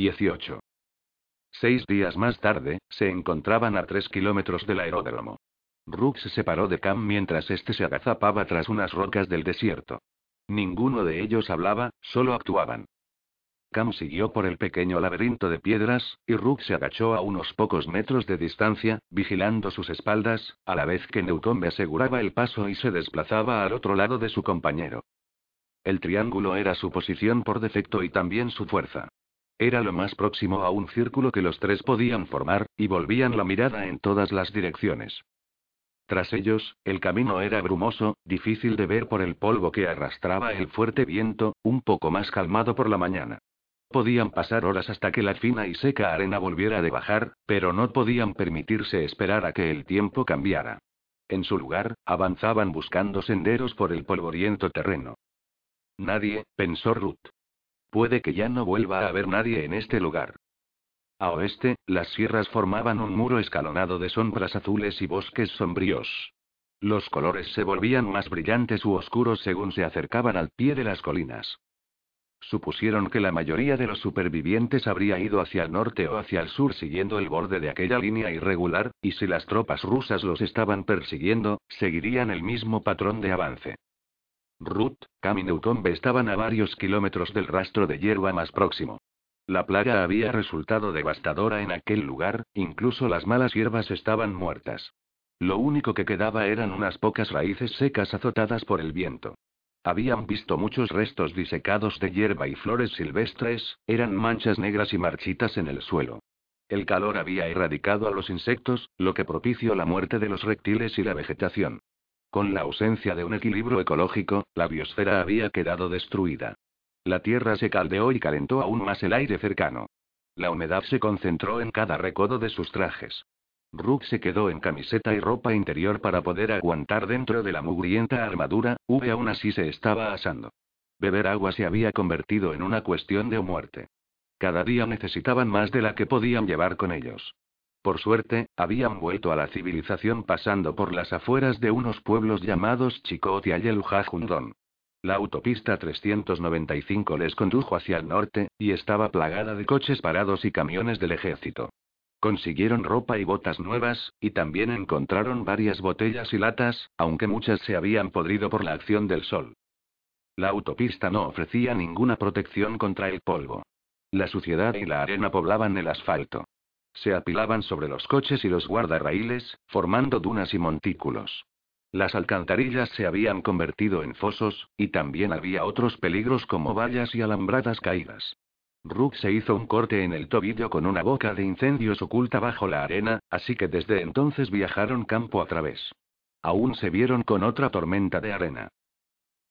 18. Seis días más tarde, se encontraban a tres kilómetros del aeródromo. Rook se separó de Cam mientras este se agazapaba tras unas rocas del desierto. Ninguno de ellos hablaba, solo actuaban. Cam siguió por el pequeño laberinto de piedras, y Rook se agachó a unos pocos metros de distancia, vigilando sus espaldas, a la vez que Newton aseguraba el paso y se desplazaba al otro lado de su compañero. El triángulo era su posición por defecto y también su fuerza. Era lo más próximo a un círculo que los tres podían formar, y volvían la mirada en todas las direcciones. Tras ellos, el camino era brumoso, difícil de ver por el polvo que arrastraba el fuerte viento, un poco más calmado por la mañana. Podían pasar horas hasta que la fina y seca arena volviera de bajar, pero no podían permitirse esperar a que el tiempo cambiara. En su lugar, avanzaban buscando senderos por el polvoriento terreno. Nadie, pensó Ruth. Puede que ya no vuelva a haber nadie en este lugar. A oeste, las sierras formaban un muro escalonado de sombras azules y bosques sombríos. Los colores se volvían más brillantes u oscuros según se acercaban al pie de las colinas. Supusieron que la mayoría de los supervivientes habría ido hacia el norte o hacia el sur siguiendo el borde de aquella línea irregular, y si las tropas rusas los estaban persiguiendo, seguirían el mismo patrón de avance. Ruth, Cam y estaban a varios kilómetros del rastro de hierba más próximo. La plaga había resultado devastadora en aquel lugar, incluso las malas hierbas estaban muertas. Lo único que quedaba eran unas pocas raíces secas azotadas por el viento. Habían visto muchos restos disecados de hierba y flores silvestres, eran manchas negras y marchitas en el suelo. El calor había erradicado a los insectos, lo que propició la muerte de los reptiles y la vegetación. Con la ausencia de un equilibrio ecológico, la biosfera había quedado destruida. La tierra se caldeó y calentó aún más el aire cercano. La humedad se concentró en cada recodo de sus trajes. Rook se quedó en camiseta y ropa interior para poder aguantar dentro de la mugrienta armadura, V aún así se estaba asando. Beber agua se había convertido en una cuestión de muerte. Cada día necesitaban más de la que podían llevar con ellos. Por suerte, habían vuelto a la civilización pasando por las afueras de unos pueblos llamados Chicot y Ayelujajundón. La autopista 395 les condujo hacia el norte, y estaba plagada de coches parados y camiones del ejército. Consiguieron ropa y botas nuevas, y también encontraron varias botellas y latas, aunque muchas se habían podrido por la acción del sol. La autopista no ofrecía ninguna protección contra el polvo. La suciedad y la arena poblaban el asfalto. Se apilaban sobre los coches y los guardarraíles, formando dunas y montículos. Las alcantarillas se habían convertido en fosos, y también había otros peligros como vallas y alambradas caídas. Rook se hizo un corte en el tobillo con una boca de incendios oculta bajo la arena, así que desde entonces viajaron campo a través. Aún se vieron con otra tormenta de arena.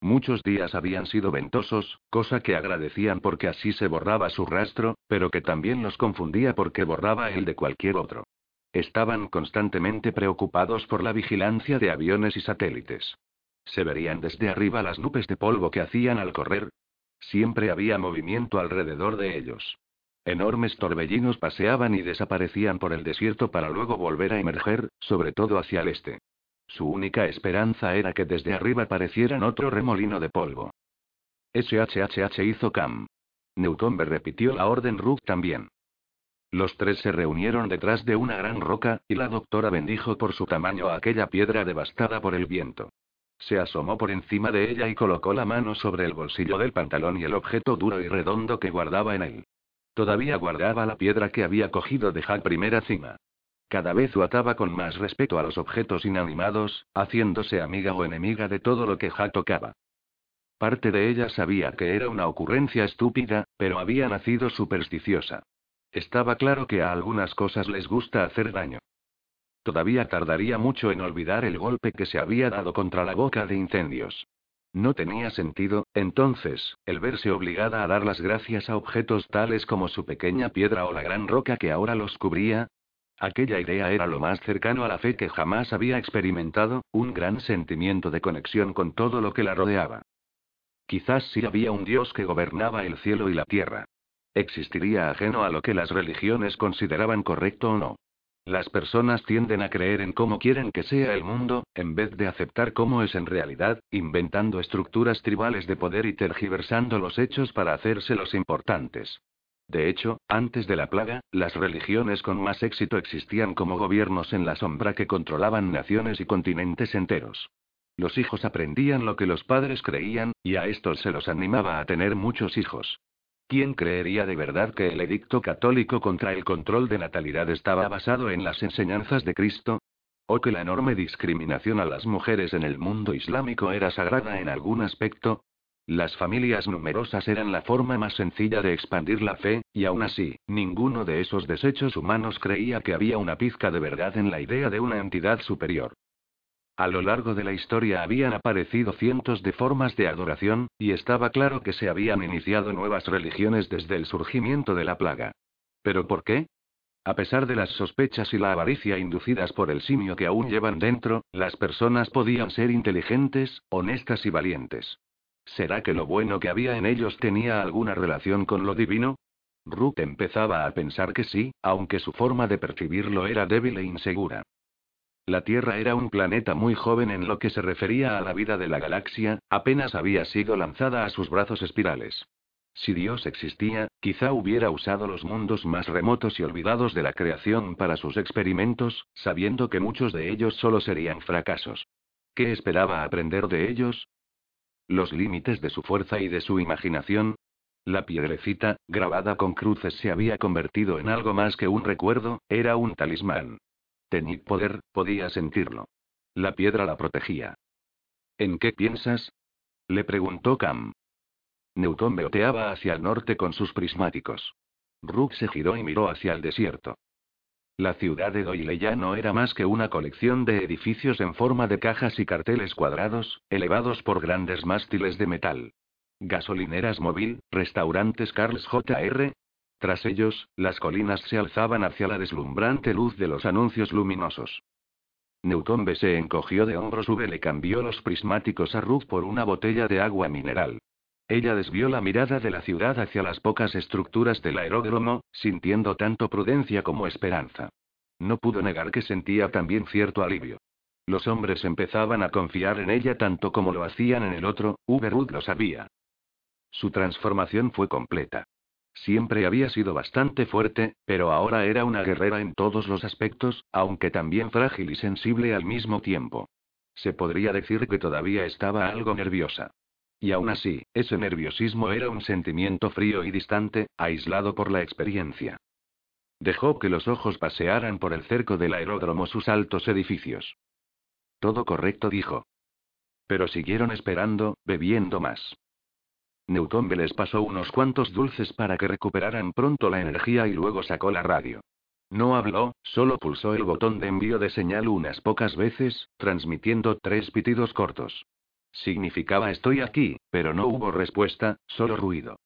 Muchos días habían sido ventosos, cosa que agradecían porque así se borraba su rastro, pero que también los confundía porque borraba el de cualquier otro. Estaban constantemente preocupados por la vigilancia de aviones y satélites. Se verían desde arriba las nubes de polvo que hacían al correr, Siempre había movimiento alrededor de ellos. Enormes torbellinos paseaban y desaparecían por el desierto para luego volver a emerger, sobre todo hacia el este. Su única esperanza era que desde arriba parecieran otro remolino de polvo. SHHH hizo Cam. Newton repitió la orden Rook también. Los tres se reunieron detrás de una gran roca, y la doctora bendijo por su tamaño aquella piedra devastada por el viento. Se asomó por encima de ella y colocó la mano sobre el bolsillo del pantalón y el objeto duro y redondo que guardaba en él. Todavía guardaba la piedra que había cogido de Jack primera cima. Cada vez ataba con más respeto a los objetos inanimados, haciéndose amiga o enemiga de todo lo que Jack tocaba. Parte de ella sabía que era una ocurrencia estúpida, pero había nacido supersticiosa. Estaba claro que a algunas cosas les gusta hacer daño. Todavía tardaría mucho en olvidar el golpe que se había dado contra la boca de incendios. No tenía sentido, entonces, el verse obligada a dar las gracias a objetos tales como su pequeña piedra o la gran roca que ahora los cubría. Aquella idea era lo más cercano a la fe que jamás había experimentado, un gran sentimiento de conexión con todo lo que la rodeaba. Quizás sí había un Dios que gobernaba el cielo y la tierra. Existiría ajeno a lo que las religiones consideraban correcto o no. Las personas tienden a creer en cómo quieren que sea el mundo, en vez de aceptar cómo es en realidad, inventando estructuras tribales de poder y tergiversando los hechos para hacérselos importantes. De hecho, antes de la plaga, las religiones con más éxito existían como gobiernos en la sombra que controlaban naciones y continentes enteros. Los hijos aprendían lo que los padres creían, y a estos se los animaba a tener muchos hijos. ¿Quién creería de verdad que el edicto católico contra el control de natalidad estaba basado en las enseñanzas de Cristo? ¿O que la enorme discriminación a las mujeres en el mundo islámico era sagrada en algún aspecto? Las familias numerosas eran la forma más sencilla de expandir la fe, y aún así, ninguno de esos desechos humanos creía que había una pizca de verdad en la idea de una entidad superior. A lo largo de la historia habían aparecido cientos de formas de adoración, y estaba claro que se habían iniciado nuevas religiones desde el surgimiento de la plaga. ¿Pero por qué? A pesar de las sospechas y la avaricia inducidas por el simio que aún llevan dentro, las personas podían ser inteligentes, honestas y valientes. ¿Será que lo bueno que había en ellos tenía alguna relación con lo divino? Ruth empezaba a pensar que sí, aunque su forma de percibirlo era débil e insegura. La Tierra era un planeta muy joven en lo que se refería a la vida de la galaxia, apenas había sido lanzada a sus brazos espirales. Si Dios existía, quizá hubiera usado los mundos más remotos y olvidados de la creación para sus experimentos, sabiendo que muchos de ellos solo serían fracasos. ¿Qué esperaba aprender de ellos? Los límites de su fuerza y de su imaginación. La piedrecita, grabada con cruces, se había convertido en algo más que un recuerdo, era un talismán. Tenía poder, podía sentirlo. La piedra la protegía. ¿En qué piensas? Le preguntó Cam. Newton veoteaba hacia el norte con sus prismáticos. Rook se giró y miró hacia el desierto. La ciudad de Doyle ya no era más que una colección de edificios en forma de cajas y carteles cuadrados, elevados por grandes mástiles de metal. Gasolineras móvil, restaurantes Carl's Jr., tras ellos, las colinas se alzaban hacia la deslumbrante luz de los anuncios luminosos. Newton B. se encogió de hombros V le cambió los prismáticos a Ruth por una botella de agua mineral. Ella desvió la mirada de la ciudad hacia las pocas estructuras del aeródromo, sintiendo tanto prudencia como esperanza. No pudo negar que sentía también cierto alivio. Los hombres empezaban a confiar en ella tanto como lo hacían en el otro. Ruth lo sabía. Su transformación fue completa. Siempre había sido bastante fuerte, pero ahora era una guerrera en todos los aspectos, aunque también frágil y sensible al mismo tiempo. Se podría decir que todavía estaba algo nerviosa. Y aún así, ese nerviosismo era un sentimiento frío y distante, aislado por la experiencia. Dejó que los ojos pasearan por el cerco del aeródromo sus altos edificios. Todo correcto, dijo. Pero siguieron esperando, bebiendo más. Newton les pasó unos cuantos dulces para que recuperaran pronto la energía y luego sacó la radio. No habló, solo pulsó el botón de envío de señal unas pocas veces, transmitiendo tres pitidos cortos. Significaba estoy aquí, pero no hubo respuesta, solo ruido.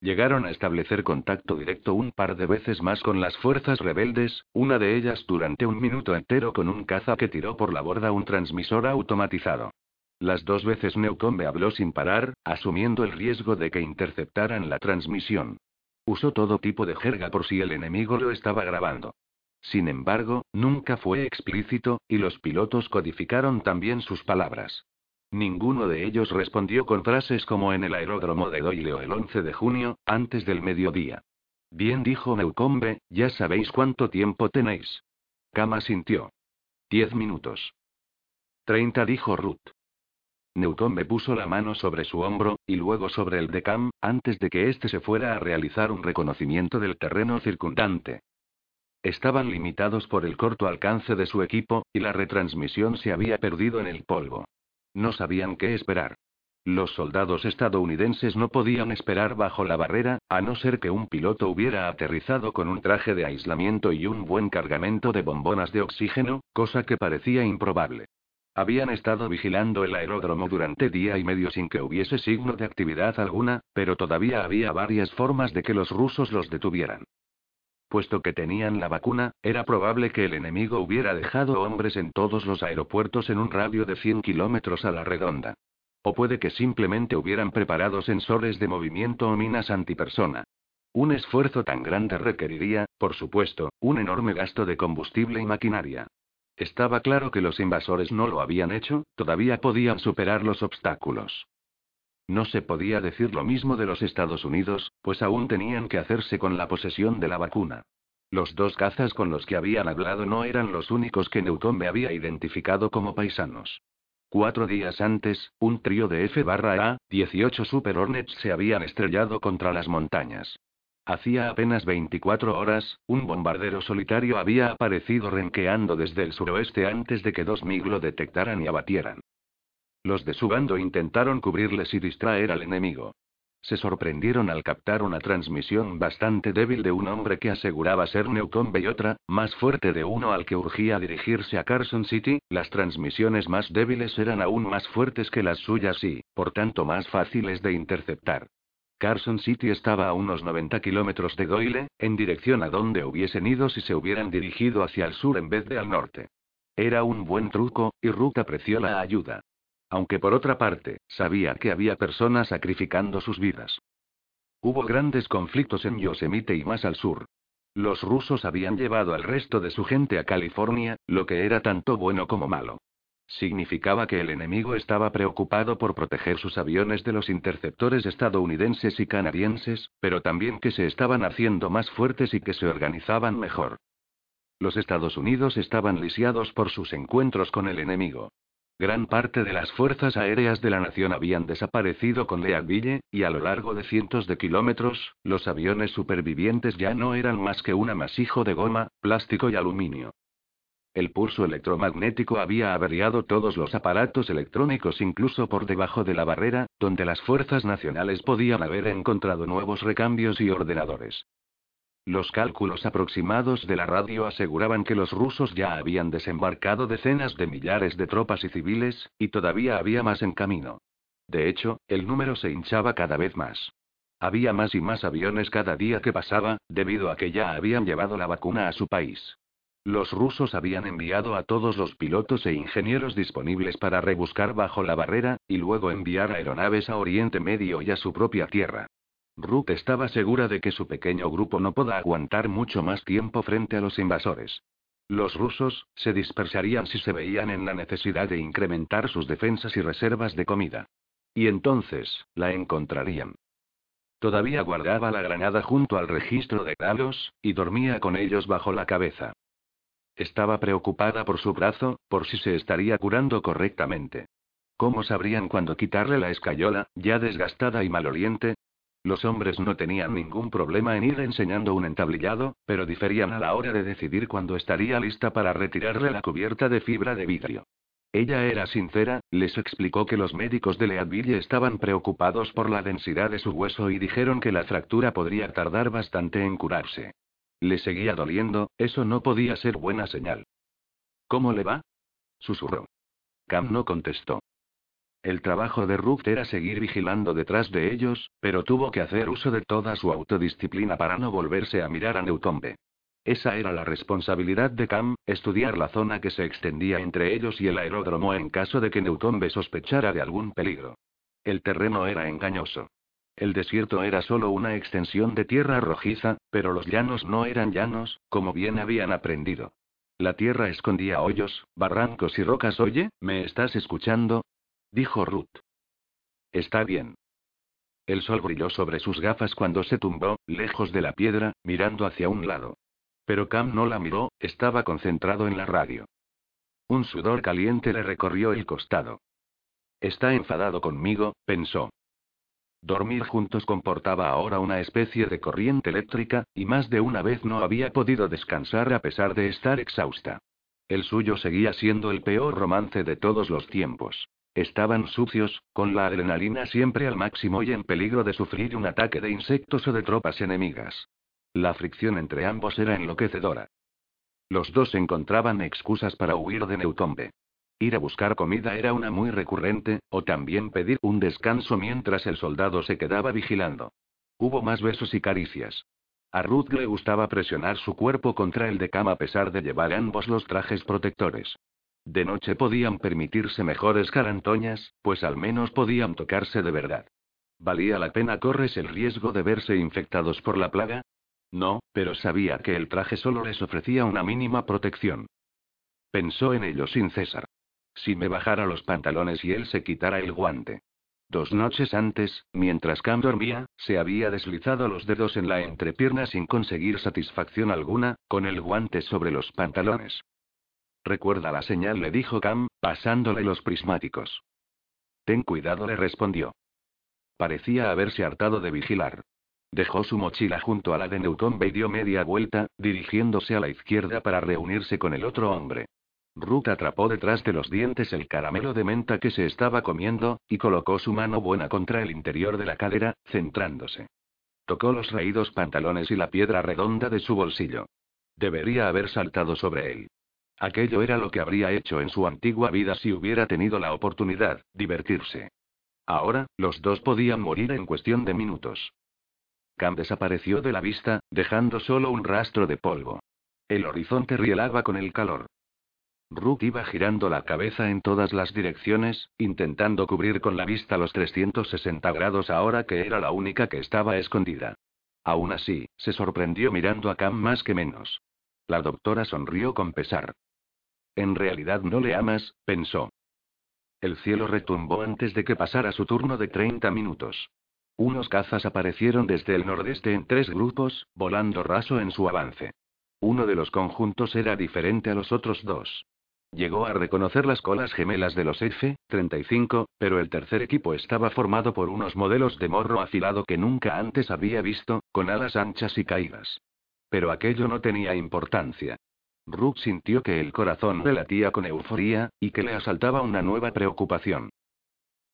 Llegaron a establecer contacto directo un par de veces más con las fuerzas rebeldes, una de ellas durante un minuto entero con un caza que tiró por la borda un transmisor automatizado. Las dos veces Newcombe habló sin parar, asumiendo el riesgo de que interceptaran la transmisión. Usó todo tipo de jerga por si el enemigo lo estaba grabando. Sin embargo, nunca fue explícito, y los pilotos codificaron también sus palabras. Ninguno de ellos respondió con frases como en el aeródromo de Doyle el 11 de junio, antes del mediodía. Bien dijo Newcombe, ya sabéis cuánto tiempo tenéis. Kama sintió. Diez minutos. Treinta dijo Ruth. Newton me puso la mano sobre su hombro, y luego sobre el de Cam, antes de que éste se fuera a realizar un reconocimiento del terreno circundante. Estaban limitados por el corto alcance de su equipo, y la retransmisión se había perdido en el polvo. No sabían qué esperar. Los soldados estadounidenses no podían esperar bajo la barrera, a no ser que un piloto hubiera aterrizado con un traje de aislamiento y un buen cargamento de bombonas de oxígeno, cosa que parecía improbable. Habían estado vigilando el aeródromo durante día y medio sin que hubiese signo de actividad alguna, pero todavía había varias formas de que los rusos los detuvieran. Puesto que tenían la vacuna, era probable que el enemigo hubiera dejado hombres en todos los aeropuertos en un radio de 100 kilómetros a la redonda. O puede que simplemente hubieran preparado sensores de movimiento o minas antipersona. Un esfuerzo tan grande requeriría, por supuesto, un enorme gasto de combustible y maquinaria. Estaba claro que los invasores no lo habían hecho, todavía podían superar los obstáculos. No se podía decir lo mismo de los Estados Unidos, pues aún tenían que hacerse con la posesión de la vacuna. Los dos cazas con los que habían hablado no eran los únicos que me había identificado como paisanos. Cuatro días antes, un trío de F-A, 18 Super Hornets se habían estrellado contra las montañas. Hacía apenas 24 horas, un bombardero solitario había aparecido renqueando desde el suroeste antes de que dos MiG lo detectaran y abatieran. Los de su bando intentaron cubrirles y distraer al enemigo. Se sorprendieron al captar una transmisión bastante débil de un hombre que aseguraba ser Newton y otra, más fuerte de uno al que urgía dirigirse a Carson City. Las transmisiones más débiles eran aún más fuertes que las suyas y, por tanto, más fáciles de interceptar. Carson City estaba a unos 90 kilómetros de Doyle, en dirección a donde hubiesen ido si se hubieran dirigido hacia el sur en vez de al norte. Era un buen truco, y Ruth apreció la ayuda. Aunque por otra parte, sabía que había personas sacrificando sus vidas. Hubo grandes conflictos en Yosemite y más al sur. Los rusos habían llevado al resto de su gente a California, lo que era tanto bueno como malo. Significaba que el enemigo estaba preocupado por proteger sus aviones de los interceptores estadounidenses y canadienses, pero también que se estaban haciendo más fuertes y que se organizaban mejor. Los Estados Unidos estaban lisiados por sus encuentros con el enemigo. Gran parte de las fuerzas aéreas de la nación habían desaparecido con Leadville, y a lo largo de cientos de kilómetros, los aviones supervivientes ya no eran más que un amasijo de goma, plástico y aluminio. El pulso electromagnético había averiado todos los aparatos electrónicos incluso por debajo de la barrera, donde las fuerzas nacionales podían haber encontrado nuevos recambios y ordenadores. Los cálculos aproximados de la radio aseguraban que los rusos ya habían desembarcado decenas de millares de tropas y civiles, y todavía había más en camino. De hecho, el número se hinchaba cada vez más. Había más y más aviones cada día que pasaba, debido a que ya habían llevado la vacuna a su país. Los rusos habían enviado a todos los pilotos e ingenieros disponibles para rebuscar bajo la barrera, y luego enviar aeronaves a Oriente Medio y a su propia tierra. Ruth estaba segura de que su pequeño grupo no podía aguantar mucho más tiempo frente a los invasores. Los rusos, se dispersarían si se veían en la necesidad de incrementar sus defensas y reservas de comida. Y entonces, la encontrarían. Todavía guardaba la granada junto al registro de Galos, y dormía con ellos bajo la cabeza. Estaba preocupada por su brazo, por si se estaría curando correctamente. ¿Cómo sabrían cuándo quitarle la escayola, ya desgastada y maloliente? Los hombres no tenían ningún problema en ir enseñando un entablillado, pero diferían a la hora de decidir cuándo estaría lista para retirarle la cubierta de fibra de vidrio. Ella era sincera, les explicó que los médicos de Leadville estaban preocupados por la densidad de su hueso y dijeron que la fractura podría tardar bastante en curarse. Le seguía doliendo, eso no podía ser buena señal. ¿Cómo le va? susurró. Cam no contestó. El trabajo de Ruth era seguir vigilando detrás de ellos, pero tuvo que hacer uso de toda su autodisciplina para no volverse a mirar a Newtombe. Esa era la responsabilidad de Cam, estudiar la zona que se extendía entre ellos y el aeródromo en caso de que Newtombe sospechara de algún peligro. El terreno era engañoso. El desierto era solo una extensión de tierra rojiza, pero los llanos no eran llanos, como bien habían aprendido. La tierra escondía hoyos, barrancos y rocas. Oye, ¿me estás escuchando? Dijo Ruth. Está bien. El sol brilló sobre sus gafas cuando se tumbó, lejos de la piedra, mirando hacia un lado. Pero Cam no la miró, estaba concentrado en la radio. Un sudor caliente le recorrió el costado. Está enfadado conmigo, pensó. Dormir juntos comportaba ahora una especie de corriente eléctrica, y más de una vez no había podido descansar a pesar de estar exhausta. El suyo seguía siendo el peor romance de todos los tiempos. Estaban sucios, con la adrenalina siempre al máximo y en peligro de sufrir un ataque de insectos o de tropas enemigas. La fricción entre ambos era enloquecedora. Los dos encontraban excusas para huir de Neutombe. Ir a buscar comida era una muy recurrente, o también pedir un descanso mientras el soldado se quedaba vigilando. Hubo más besos y caricias. A Ruth le gustaba presionar su cuerpo contra el de cama a pesar de llevar ambos los trajes protectores. De noche podían permitirse mejores carantoñas, pues al menos podían tocarse de verdad. ¿Valía la pena corres el riesgo de verse infectados por la plaga? No, pero sabía que el traje solo les ofrecía una mínima protección. Pensó en ello sin cesar. Si me bajara los pantalones y él se quitara el guante. Dos noches antes, mientras Cam dormía, se había deslizado los dedos en la entrepierna sin conseguir satisfacción alguna, con el guante sobre los pantalones. Recuerda la señal, le dijo Cam, pasándole los prismáticos. Ten cuidado, le respondió. Parecía haberse hartado de vigilar. Dejó su mochila junto a la de Newton y dio media vuelta, dirigiéndose a la izquierda para reunirse con el otro hombre. Ruth atrapó detrás de los dientes el caramelo de menta que se estaba comiendo, y colocó su mano buena contra el interior de la cadera, centrándose. Tocó los raídos pantalones y la piedra redonda de su bolsillo. Debería haber saltado sobre él. Aquello era lo que habría hecho en su antigua vida si hubiera tenido la oportunidad, divertirse. Ahora, los dos podían morir en cuestión de minutos. Cam desapareció de la vista, dejando solo un rastro de polvo. El horizonte rielaba con el calor. Rook iba girando la cabeza en todas las direcciones, intentando cubrir con la vista los 360 grados ahora que era la única que estaba escondida. Aún así, se sorprendió mirando a Cam más que menos. La doctora sonrió con pesar. En realidad no le amas, pensó. El cielo retumbó antes de que pasara su turno de 30 minutos. Unos cazas aparecieron desde el nordeste en tres grupos, volando raso en su avance. Uno de los conjuntos era diferente a los otros dos. Llegó a reconocer las colas gemelas de los F-35, pero el tercer equipo estaba formado por unos modelos de morro afilado que nunca antes había visto, con alas anchas y caídas. Pero aquello no tenía importancia. Rook sintió que el corazón le latía con euforía, y que le asaltaba una nueva preocupación.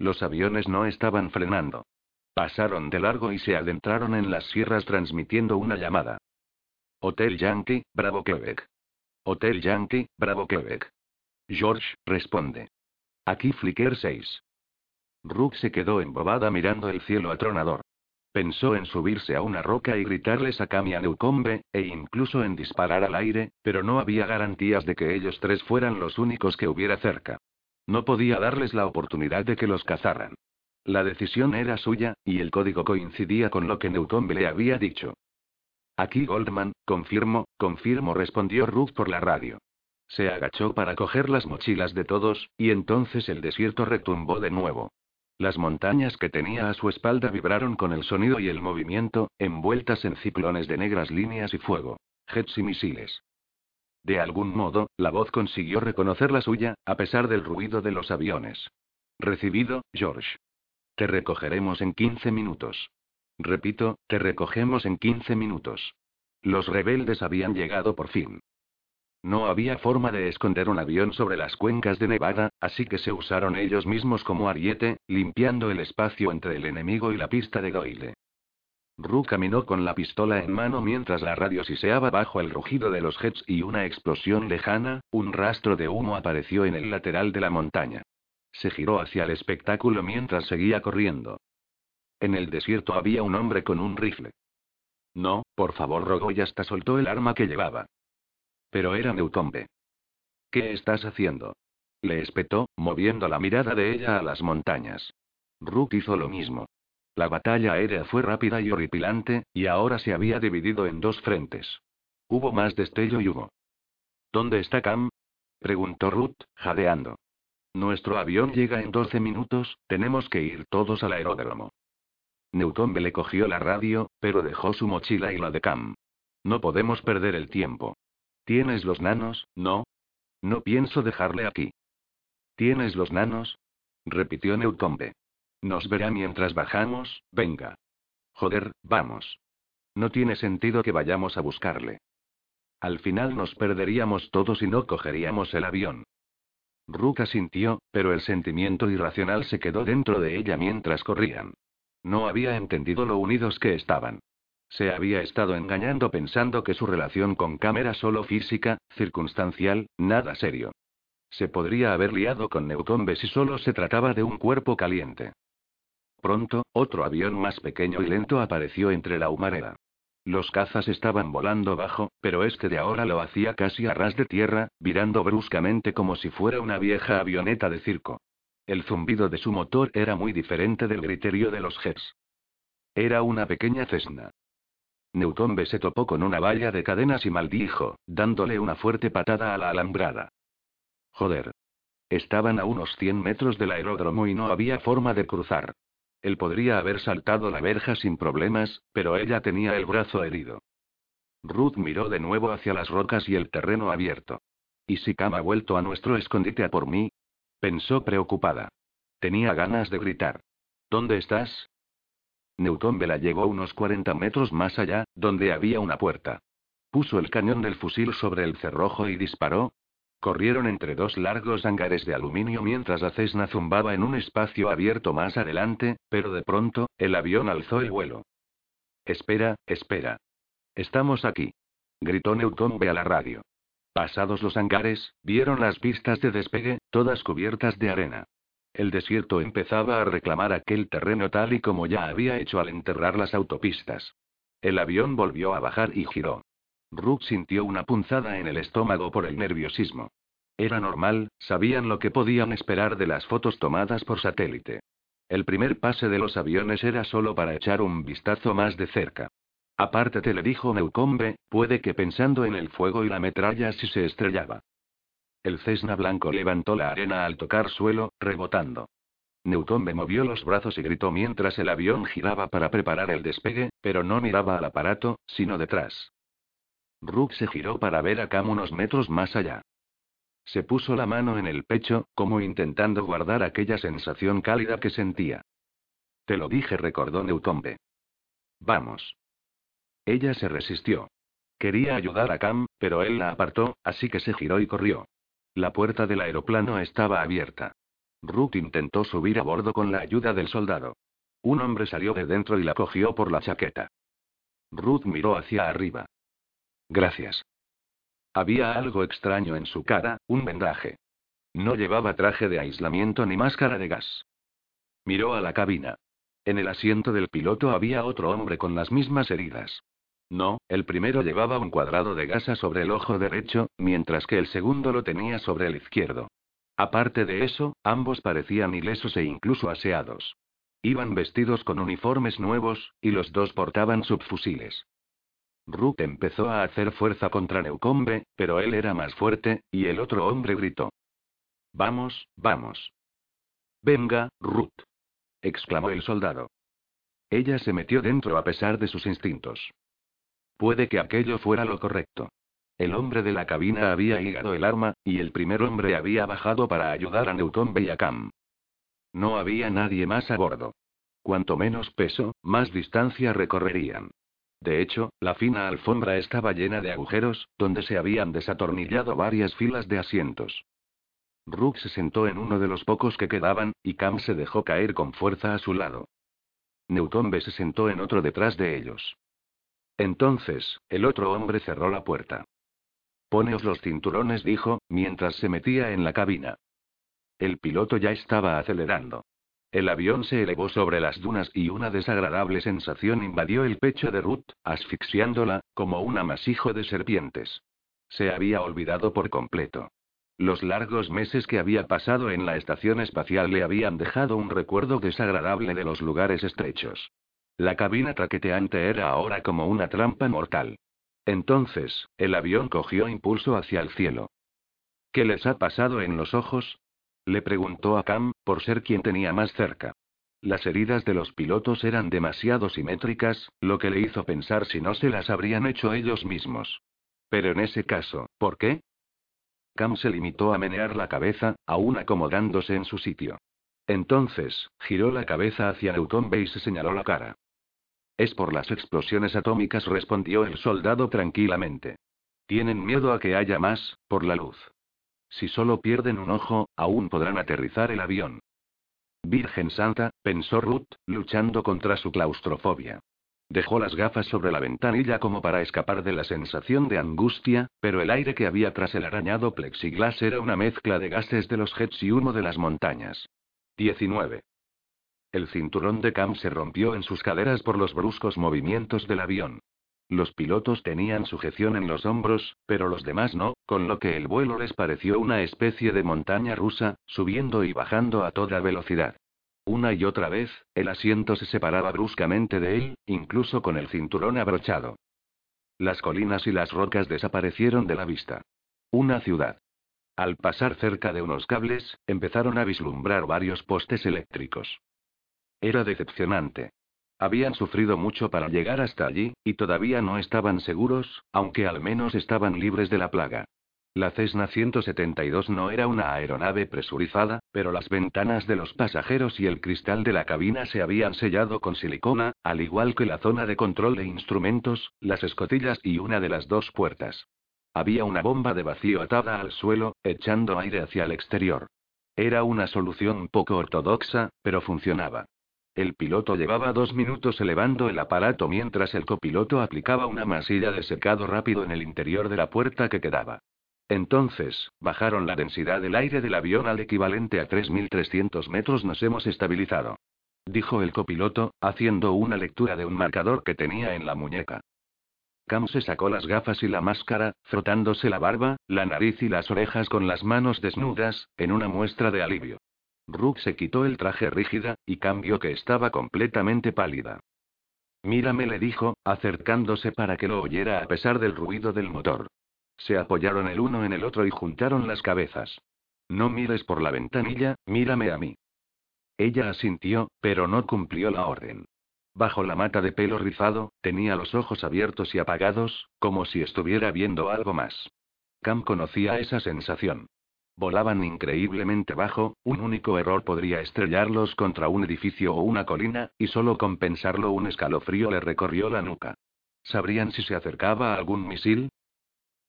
Los aviones no estaban frenando. Pasaron de largo y se adentraron en las sierras transmitiendo una llamada. Hotel Yankee, Bravo Quebec. Hotel Yankee, Bravo Quebec. George, responde. Aquí Flicker 6. Rook se quedó embobada mirando el cielo atronador. Pensó en subirse a una roca y gritarles a Cami a Newcombe, e incluso en disparar al aire, pero no había garantías de que ellos tres fueran los únicos que hubiera cerca. No podía darles la oportunidad de que los cazaran. La decisión era suya, y el código coincidía con lo que Newcombe le había dicho. Aquí Goldman, confirmo, confirmo, respondió Ruth por la radio. Se agachó para coger las mochilas de todos, y entonces el desierto retumbó de nuevo. Las montañas que tenía a su espalda vibraron con el sonido y el movimiento, envueltas en ciclones de negras líneas y fuego. Jets y misiles. De algún modo, la voz consiguió reconocer la suya, a pesar del ruido de los aviones. Recibido, George. Te recogeremos en 15 minutos. Repito, te recogemos en 15 minutos. Los rebeldes habían llegado por fin. No había forma de esconder un avión sobre las cuencas de Nevada, así que se usaron ellos mismos como ariete, limpiando el espacio entre el enemigo y la pista de Doyle. Ru caminó con la pistola en mano mientras la radio siseaba bajo el rugido de los jets y una explosión lejana, un rastro de humo apareció en el lateral de la montaña. Se giró hacia el espectáculo mientras seguía corriendo. En el desierto había un hombre con un rifle. No, por favor, rogó y hasta soltó el arma que llevaba. Pero era Newtombe. ¿Qué estás haciendo? Le espetó, moviendo la mirada de ella a las montañas. Rook hizo lo mismo. La batalla aérea fue rápida y horripilante, y ahora se había dividido en dos frentes. Hubo más destello y humo. ¿Dónde está Cam? preguntó Ruth, jadeando. Nuestro avión llega en 12 minutos, tenemos que ir todos al aeródromo. Newtombe le cogió la radio, pero dejó su mochila y la de Cam. No podemos perder el tiempo. ¿Tienes los nanos? No. No pienso dejarle aquí. ¿Tienes los nanos? repitió Neutombe. Nos verá mientras bajamos, venga. Joder, vamos. No tiene sentido que vayamos a buscarle. Al final nos perderíamos todos y no cogeríamos el avión. Ruka sintió, pero el sentimiento irracional se quedó dentro de ella mientras corrían. No había entendido lo unidos que estaban. Se había estado engañando pensando que su relación con Cam era solo física, circunstancial, nada serio. Se podría haber liado con Neutombe si solo se trataba de un cuerpo caliente. Pronto, otro avión más pequeño y lento apareció entre la humareda. Los cazas estaban volando bajo, pero este de ahora lo hacía casi a ras de tierra, virando bruscamente como si fuera una vieja avioneta de circo. El zumbido de su motor era muy diferente del griterío de los jets. Era una pequeña Cessna. Newtombe se topó con una valla de cadenas y maldijo, dándole una fuerte patada a la alambrada. Joder. Estaban a unos 100 metros del aeródromo y no había forma de cruzar. Él podría haber saltado la verja sin problemas, pero ella tenía el brazo herido. Ruth miró de nuevo hacia las rocas y el terreno abierto. ¿Y si Cam ha vuelto a nuestro escondite a por mí? Pensó preocupada. Tenía ganas de gritar. ¿Dónde estás? Newton la llegó unos 40 metros más allá, donde había una puerta. Puso el cañón del fusil sobre el cerrojo y disparó. Corrieron entre dos largos hangares de aluminio mientras la Cessna zumbaba en un espacio abierto más adelante, pero de pronto, el avión alzó el vuelo. Espera, espera. Estamos aquí. Gritó Newton a la radio. Pasados los hangares, vieron las pistas de despegue, todas cubiertas de arena. El desierto empezaba a reclamar aquel terreno tal y como ya había hecho al enterrar las autopistas. El avión volvió a bajar y giró. Rook sintió una punzada en el estómago por el nerviosismo. Era normal, sabían lo que podían esperar de las fotos tomadas por satélite. El primer pase de los aviones era solo para echar un vistazo más de cerca. Apártate, le dijo Meucombe, puede que pensando en el fuego y la metralla si se estrellaba. El Cessna blanco levantó la arena al tocar suelo, rebotando. Newton movió los brazos y gritó mientras el avión giraba para preparar el despegue, pero no miraba al aparato, sino detrás. Rook se giró para ver a Cam unos metros más allá. Se puso la mano en el pecho, como intentando guardar aquella sensación cálida que sentía. Te lo dije, recordó Newtombe. Vamos. Ella se resistió. Quería ayudar a Cam, pero él la apartó, así que se giró y corrió. La puerta del aeroplano estaba abierta. Ruth intentó subir a bordo con la ayuda del soldado. Un hombre salió de dentro y la cogió por la chaqueta. Ruth miró hacia arriba. Gracias. Había algo extraño en su cara, un vendaje. No llevaba traje de aislamiento ni máscara de gas. Miró a la cabina. En el asiento del piloto había otro hombre con las mismas heridas. No, el primero llevaba un cuadrado de gasa sobre el ojo derecho, mientras que el segundo lo tenía sobre el izquierdo. Aparte de eso, ambos parecían ilesos e incluso aseados. Iban vestidos con uniformes nuevos, y los dos portaban subfusiles. Rook empezó a hacer fuerza contra Neucombe, pero él era más fuerte, y el otro hombre gritó. Vamos, vamos. Venga, Ruth. exclamó el soldado. Ella se metió dentro a pesar de sus instintos. Puede que aquello fuera lo correcto. El hombre de la cabina había ligado el arma, y el primer hombre había bajado para ayudar a Newton y a Cam. No había nadie más a bordo. Cuanto menos peso, más distancia recorrerían. De hecho, la fina alfombra estaba llena de agujeros, donde se habían desatornillado varias filas de asientos. Rook se sentó en uno de los pocos que quedaban, y Cam se dejó caer con fuerza a su lado. Newton se sentó en otro detrás de ellos. Entonces, el otro hombre cerró la puerta. Poneos los cinturones, dijo, mientras se metía en la cabina. El piloto ya estaba acelerando. El avión se elevó sobre las dunas y una desagradable sensación invadió el pecho de Ruth, asfixiándola, como un amasijo de serpientes. Se había olvidado por completo. Los largos meses que había pasado en la estación espacial le habían dejado un recuerdo desagradable de los lugares estrechos. La cabina traqueteante era ahora como una trampa mortal. Entonces, el avión cogió impulso hacia el cielo. ¿Qué les ha pasado en los ojos? Le preguntó a Cam, por ser quien tenía más cerca. Las heridas de los pilotos eran demasiado simétricas, lo que le hizo pensar si no se las habrían hecho ellos mismos. Pero en ese caso, ¿por qué? Cam se limitó a menear la cabeza, aún acomodándose en su sitio. Entonces, giró la cabeza hacia Newton y se señaló la cara. Es por las explosiones atómicas, respondió el soldado tranquilamente. Tienen miedo a que haya más, por la luz. Si solo pierden un ojo, aún podrán aterrizar el avión. Virgen Santa, pensó Ruth, luchando contra su claustrofobia. Dejó las gafas sobre la ventanilla como para escapar de la sensación de angustia, pero el aire que había tras el arañado plexiglas era una mezcla de gases de los jets y humo de las montañas. 19. El cinturón de Cam se rompió en sus caderas por los bruscos movimientos del avión. Los pilotos tenían sujeción en los hombros, pero los demás no, con lo que el vuelo les pareció una especie de montaña rusa, subiendo y bajando a toda velocidad. Una y otra vez, el asiento se separaba bruscamente de él, incluso con el cinturón abrochado. Las colinas y las rocas desaparecieron de la vista. Una ciudad. Al pasar cerca de unos cables, empezaron a vislumbrar varios postes eléctricos. Era decepcionante. Habían sufrido mucho para llegar hasta allí, y todavía no estaban seguros, aunque al menos estaban libres de la plaga. La Cessna 172 no era una aeronave presurizada, pero las ventanas de los pasajeros y el cristal de la cabina se habían sellado con silicona, al igual que la zona de control de instrumentos, las escotillas y una de las dos puertas. Había una bomba de vacío atada al suelo, echando aire hacia el exterior. Era una solución poco ortodoxa, pero funcionaba. El piloto llevaba dos minutos elevando el aparato mientras el copiloto aplicaba una masilla de secado rápido en el interior de la puerta que quedaba. Entonces, bajaron la densidad del aire del avión al equivalente a 3.300 metros. Nos hemos estabilizado. Dijo el copiloto, haciendo una lectura de un marcador que tenía en la muñeca. Cam se sacó las gafas y la máscara, frotándose la barba, la nariz y las orejas con las manos desnudas, en una muestra de alivio. Rook se quitó el traje rígida, y cambió que estaba completamente pálida. Mírame, le dijo, acercándose para que lo oyera a pesar del ruido del motor. Se apoyaron el uno en el otro y juntaron las cabezas. No mires por la ventanilla, mírame a mí. Ella asintió, pero no cumplió la orden. Bajo la mata de pelo rizado, tenía los ojos abiertos y apagados, como si estuviera viendo algo más. Cam conocía esa sensación. Volaban increíblemente bajo, un único error podría estrellarlos contra un edificio o una colina, y solo con pensarlo un escalofrío le recorrió la nuca. ¿Sabrían si se acercaba algún misil?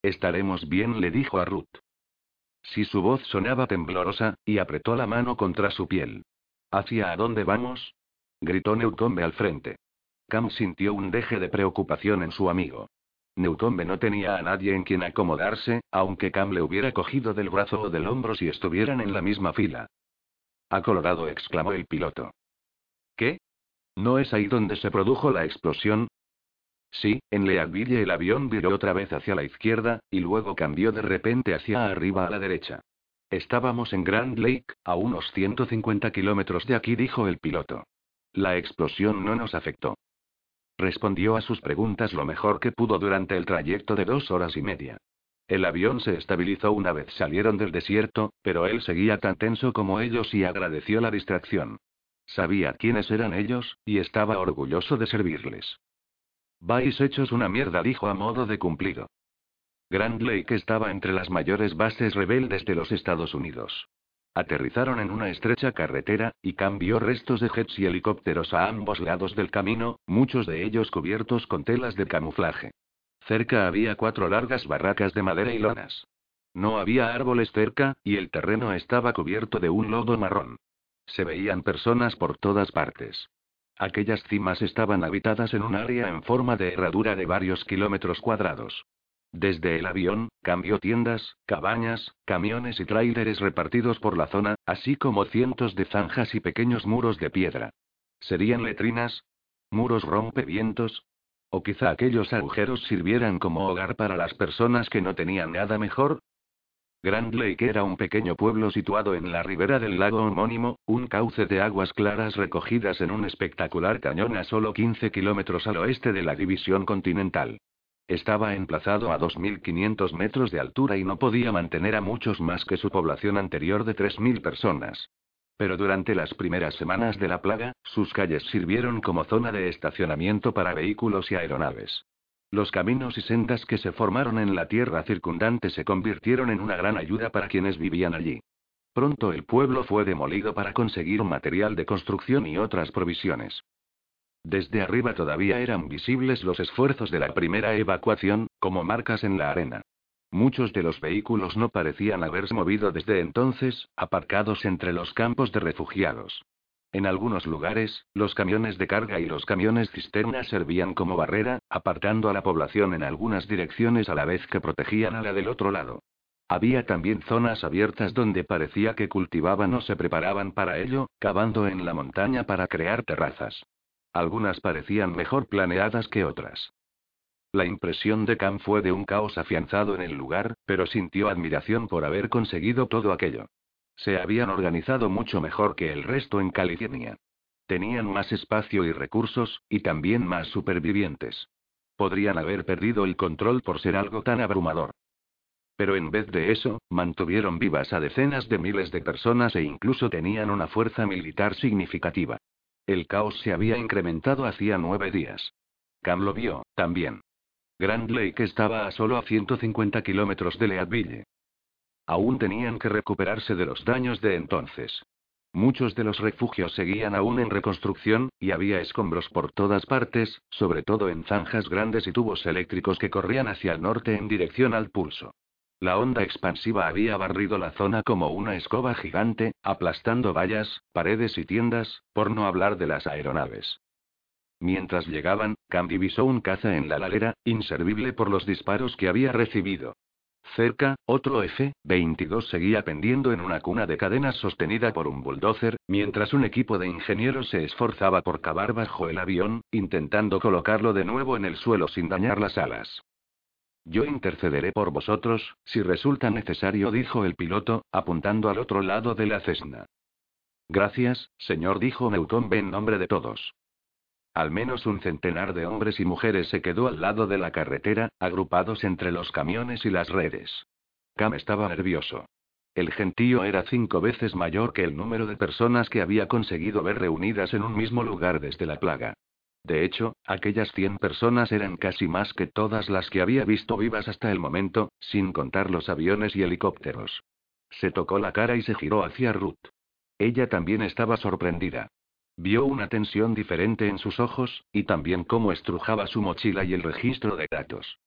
Estaremos bien, le dijo a Ruth. Si su voz sonaba temblorosa, y apretó la mano contra su piel. ¿Hacia a dónde vamos? gritó Newtombe al frente. Cam sintió un deje de preocupación en su amigo. Newtombe no tenía a nadie en quien acomodarse, aunque Cam le hubiera cogido del brazo o del hombro si estuvieran en la misma fila. Ha colorado, exclamó el piloto. ¿Qué? ¿No es ahí donde se produjo la explosión? Sí, en Leadville el avión viró otra vez hacia la izquierda, y luego cambió de repente hacia arriba a la derecha. Estábamos en Grand Lake, a unos 150 kilómetros de aquí, dijo el piloto. La explosión no nos afectó. Respondió a sus preguntas lo mejor que pudo durante el trayecto de dos horas y media. El avión se estabilizó una vez salieron del desierto, pero él seguía tan tenso como ellos y agradeció la distracción. Sabía quiénes eran ellos, y estaba orgulloso de servirles. Vais hechos una mierda, dijo a modo de cumplido. Grand Lake estaba entre las mayores bases rebeldes de los Estados Unidos. Aterrizaron en una estrecha carretera, y cambió restos de jets y helicópteros a ambos lados del camino, muchos de ellos cubiertos con telas de camuflaje. Cerca había cuatro largas barracas de madera y lonas. No había árboles cerca, y el terreno estaba cubierto de un lodo marrón. Se veían personas por todas partes. Aquellas cimas estaban habitadas en un área en forma de herradura de varios kilómetros cuadrados. Desde el avión, cambió tiendas, cabañas, camiones y tráileres repartidos por la zona, así como cientos de zanjas y pequeños muros de piedra. ¿Serían letrinas? ¿Muros rompevientos? ¿O quizá aquellos agujeros sirvieran como hogar para las personas que no tenían nada mejor? Grand Lake era un pequeño pueblo situado en la ribera del lago homónimo, un cauce de aguas claras recogidas en un espectacular cañón a solo 15 kilómetros al oeste de la división continental. Estaba emplazado a 2.500 metros de altura y no podía mantener a muchos más que su población anterior de 3.000 personas. Pero durante las primeras semanas de la plaga, sus calles sirvieron como zona de estacionamiento para vehículos y aeronaves. Los caminos y sendas que se formaron en la tierra circundante se convirtieron en una gran ayuda para quienes vivían allí. Pronto el pueblo fue demolido para conseguir material de construcción y otras provisiones. Desde arriba todavía eran visibles los esfuerzos de la primera evacuación, como marcas en la arena. Muchos de los vehículos no parecían haberse movido desde entonces, aparcados entre los campos de refugiados. En algunos lugares, los camiones de carga y los camiones cisterna servían como barrera, apartando a la población en algunas direcciones a la vez que protegían a la del otro lado. Había también zonas abiertas donde parecía que cultivaban o se preparaban para ello, cavando en la montaña para crear terrazas. Algunas parecían mejor planeadas que otras. La impresión de Cam fue de un caos afianzado en el lugar, pero sintió admiración por haber conseguido todo aquello. Se habían organizado mucho mejor que el resto en California. Tenían más espacio y recursos, y también más supervivientes. Podrían haber perdido el control por ser algo tan abrumador. Pero en vez de eso, mantuvieron vivas a decenas de miles de personas e incluso tenían una fuerza militar significativa. El caos se había incrementado hacía nueve días. Cam lo vio, también. Grand Lake estaba a solo a 150 kilómetros de Leadville. Aún tenían que recuperarse de los daños de entonces. Muchos de los refugios seguían aún en reconstrucción, y había escombros por todas partes, sobre todo en zanjas grandes y tubos eléctricos que corrían hacia el norte en dirección al pulso. La onda expansiva había barrido la zona como una escoba gigante, aplastando vallas, paredes y tiendas, por no hablar de las aeronaves. Mientras llegaban, Cam divisó un caza en la ladera, inservible por los disparos que había recibido. Cerca, otro F-22 seguía pendiendo en una cuna de cadenas sostenida por un bulldozer, mientras un equipo de ingenieros se esforzaba por cavar bajo el avión, intentando colocarlo de nuevo en el suelo sin dañar las alas. Yo intercederé por vosotros, si resulta necesario, dijo el piloto, apuntando al otro lado de la cesna. Gracias, señor, dijo Newton en nombre de todos. Al menos un centenar de hombres y mujeres se quedó al lado de la carretera, agrupados entre los camiones y las redes. Cam estaba nervioso. El gentío era cinco veces mayor que el número de personas que había conseguido ver reunidas en un mismo lugar desde la plaga. De hecho, aquellas cien personas eran casi más que todas las que había visto vivas hasta el momento, sin contar los aviones y helicópteros. Se tocó la cara y se giró hacia Ruth. Ella también estaba sorprendida. Vio una tensión diferente en sus ojos, y también cómo estrujaba su mochila y el registro de datos.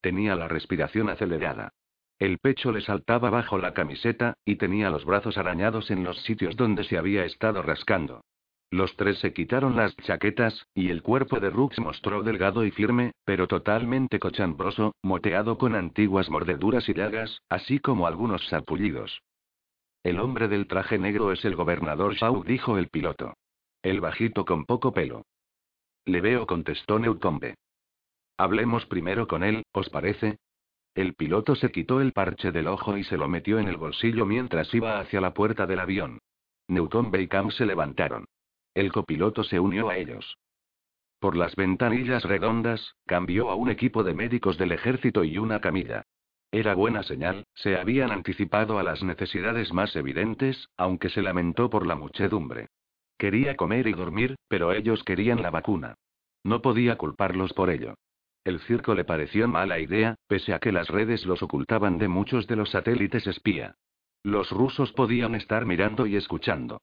Tenía la respiración acelerada. El pecho le saltaba bajo la camiseta, y tenía los brazos arañados en los sitios donde se había estado rascando. Los tres se quitaron las chaquetas, y el cuerpo de Rux mostró delgado y firme, pero totalmente cochambroso, moteado con antiguas mordeduras y llagas, así como algunos sapullidos. El hombre del traje negro es el gobernador Shaw, dijo el piloto. El bajito con poco pelo. Le veo, contestó Newcombe. Hablemos primero con él, ¿os parece? El piloto se quitó el parche del ojo y se lo metió en el bolsillo mientras iba hacia la puerta del avión. Newton y Cam se levantaron. El copiloto se unió a ellos. Por las ventanillas redondas, cambió a un equipo de médicos del ejército y una camilla. Era buena señal, se habían anticipado a las necesidades más evidentes, aunque se lamentó por la muchedumbre. Quería comer y dormir, pero ellos querían la vacuna. No podía culparlos por ello. El circo le pareció mala idea, pese a que las redes los ocultaban de muchos de los satélites espía. Los rusos podían estar mirando y escuchando.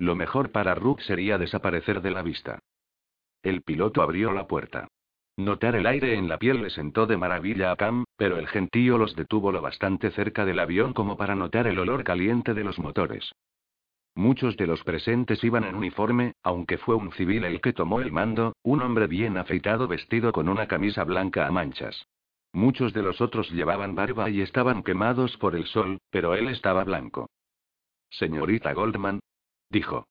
Lo mejor para Rook sería desaparecer de la vista. El piloto abrió la puerta. Notar el aire en la piel le sentó de maravilla a Cam, pero el gentío los detuvo lo bastante cerca del avión como para notar el olor caliente de los motores. Muchos de los presentes iban en uniforme, aunque fue un civil el que tomó el mando, un hombre bien afeitado vestido con una camisa blanca a manchas. Muchos de los otros llevaban barba y estaban quemados por el sol, pero él estaba blanco. Señorita Goldman. Dijo.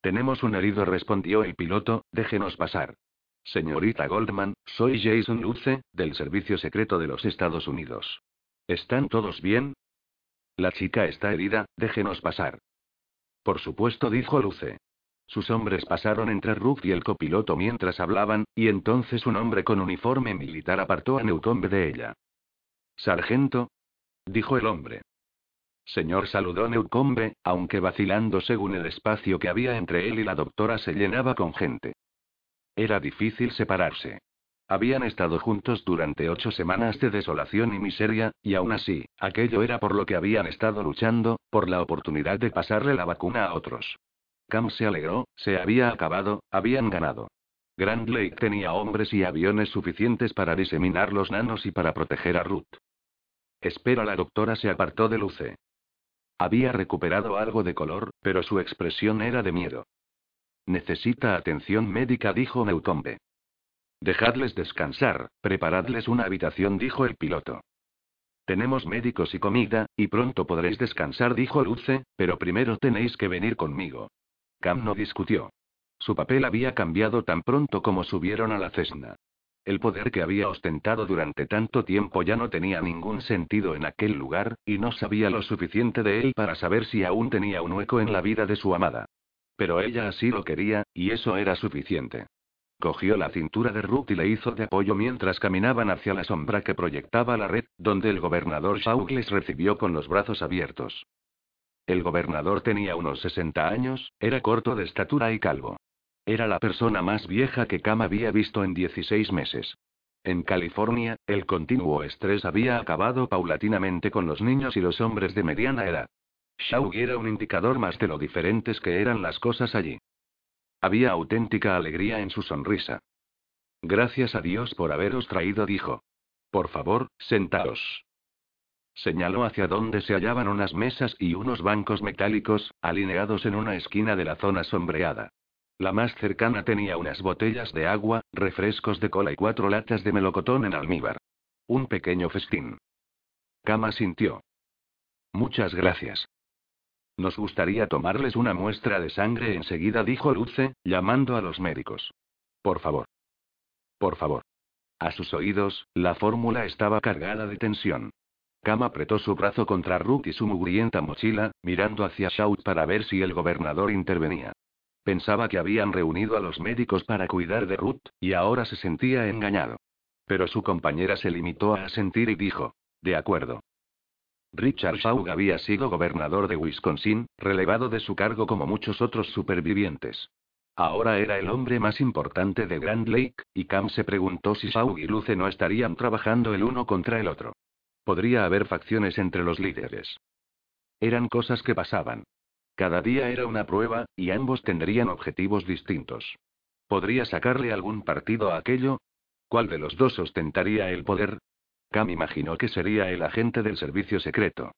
Tenemos un herido, respondió el piloto, déjenos pasar. Señorita Goldman, soy Jason Luce, del Servicio Secreto de los Estados Unidos. ¿Están todos bien? La chica está herida, déjenos pasar. Por supuesto, dijo Luce. Sus hombres pasaron entre Ruth y el copiloto mientras hablaban, y entonces un hombre con uniforme militar apartó a Newcombe de ella. Sargento. Dijo el hombre. Señor saludó Newcombe, aunque vacilando según el espacio que había entre él y la doctora se llenaba con gente. Era difícil separarse. Habían estado juntos durante ocho semanas de desolación y miseria, y aún así, aquello era por lo que habían estado luchando, por la oportunidad de pasarle la vacuna a otros. Cam se alegró, se había acabado, habían ganado. Grand Lake tenía hombres y aviones suficientes para diseminar los nanos y para proteger a Ruth. Espera, la doctora se apartó de Luce. Había recuperado algo de color, pero su expresión era de miedo. Necesita atención médica, dijo Neutombe. Dejadles descansar, preparadles una habitación, dijo el piloto. Tenemos médicos y comida, y pronto podréis descansar, dijo Luce, pero primero tenéis que venir conmigo. Cam no discutió. Su papel había cambiado tan pronto como subieron a la cesna. El poder que había ostentado durante tanto tiempo ya no tenía ningún sentido en aquel lugar, y no sabía lo suficiente de él para saber si aún tenía un hueco en la vida de su amada. Pero ella así lo quería, y eso era suficiente. Cogió la cintura de Ruth y le hizo de apoyo mientras caminaban hacia la sombra que proyectaba la red, donde el gobernador Shaw les recibió con los brazos abiertos. El gobernador tenía unos 60 años, era corto de estatura y calvo. Era la persona más vieja que Cam había visto en 16 meses. En California, el continuo estrés había acabado paulatinamente con los niños y los hombres de mediana edad. Shaw era un indicador más de lo diferentes que eran las cosas allí. Había auténtica alegría en su sonrisa. Gracias a Dios por haberos traído, dijo. Por favor, sentaos. Señaló hacia donde se hallaban unas mesas y unos bancos metálicos, alineados en una esquina de la zona sombreada. La más cercana tenía unas botellas de agua, refrescos de cola y cuatro latas de melocotón en almíbar. Un pequeño festín. Kama sintió. Muchas gracias. Nos gustaría tomarles una muestra de sangre enseguida, dijo Luce, llamando a los médicos. Por favor. Por favor. A sus oídos, la fórmula estaba cargada de tensión. Kama apretó su brazo contra Ruth y su mugrienta mochila, mirando hacia Shout para ver si el gobernador intervenía. Pensaba que habían reunido a los médicos para cuidar de Ruth, y ahora se sentía engañado. Pero su compañera se limitó a asentir y dijo, de acuerdo. Richard Shaw había sido gobernador de Wisconsin, relevado de su cargo como muchos otros supervivientes. Ahora era el hombre más importante de Grand Lake, y Cam se preguntó si Shaw y Luce no estarían trabajando el uno contra el otro. Podría haber facciones entre los líderes. Eran cosas que pasaban. Cada día era una prueba, y ambos tendrían objetivos distintos. ¿Podría sacarle algún partido a aquello? ¿Cuál de los dos ostentaría el poder? Cam imaginó que sería el agente del servicio secreto.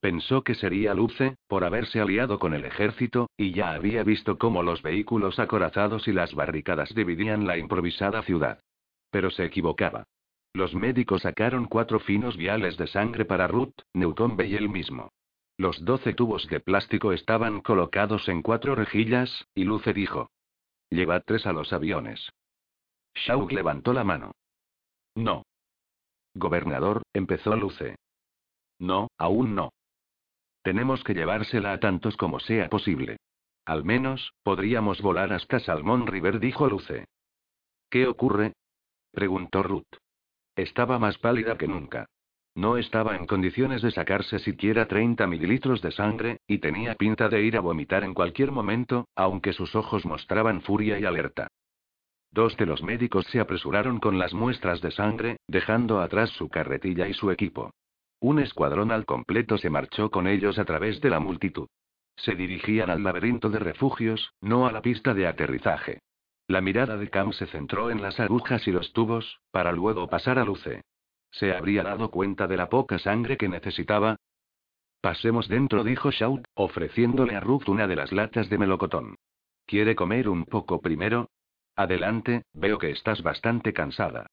Pensó que sería Luce, por haberse aliado con el ejército, y ya había visto cómo los vehículos acorazados y las barricadas dividían la improvisada ciudad. Pero se equivocaba. Los médicos sacaron cuatro finos viales de sangre para Ruth, Newton y él mismo. Los doce tubos de plástico estaban colocados en cuatro rejillas, y Luce dijo. Llevad tres a los aviones. Shaw levantó la mano. No. Gobernador, empezó Luce. No, aún no. Tenemos que llevársela a tantos como sea posible. Al menos, podríamos volar hasta Salmón River, dijo Luce. ¿Qué ocurre? preguntó Ruth. Estaba más pálida que nunca. No estaba en condiciones de sacarse siquiera 30 mililitros de sangre, y tenía pinta de ir a vomitar en cualquier momento, aunque sus ojos mostraban furia y alerta. Dos de los médicos se apresuraron con las muestras de sangre, dejando atrás su carretilla y su equipo. Un escuadrón al completo se marchó con ellos a través de la multitud. Se dirigían al laberinto de refugios, no a la pista de aterrizaje. La mirada de Cam se centró en las agujas y los tubos, para luego pasar a Luce. ¿Se habría dado cuenta de la poca sangre que necesitaba? Pasemos dentro, dijo Shout, ofreciéndole a Ruth una de las latas de melocotón. ¿Quiere comer un poco primero? Adelante, veo que estás bastante cansada.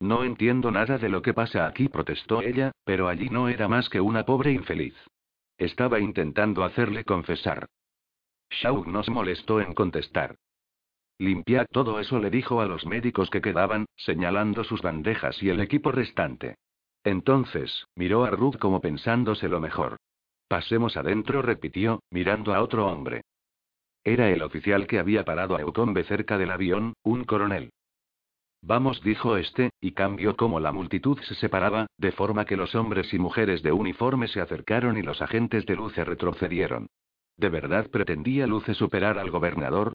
No entiendo nada de lo que pasa aquí, protestó ella, pero allí no era más que una pobre infeliz. Estaba intentando hacerle confesar. Shaw no se molestó en contestar. Limpiad todo eso, le dijo a los médicos que quedaban, señalando sus bandejas y el equipo restante. Entonces, miró a Ruth como pensándose lo mejor. Pasemos adentro, repitió, mirando a otro hombre. Era el oficial que había parado a Eucombe cerca del avión, un coronel. Vamos, dijo este, y cambió como la multitud se separaba, de forma que los hombres y mujeres de uniforme se acercaron y los agentes de Luce retrocedieron. ¿De verdad pretendía Luce superar al gobernador?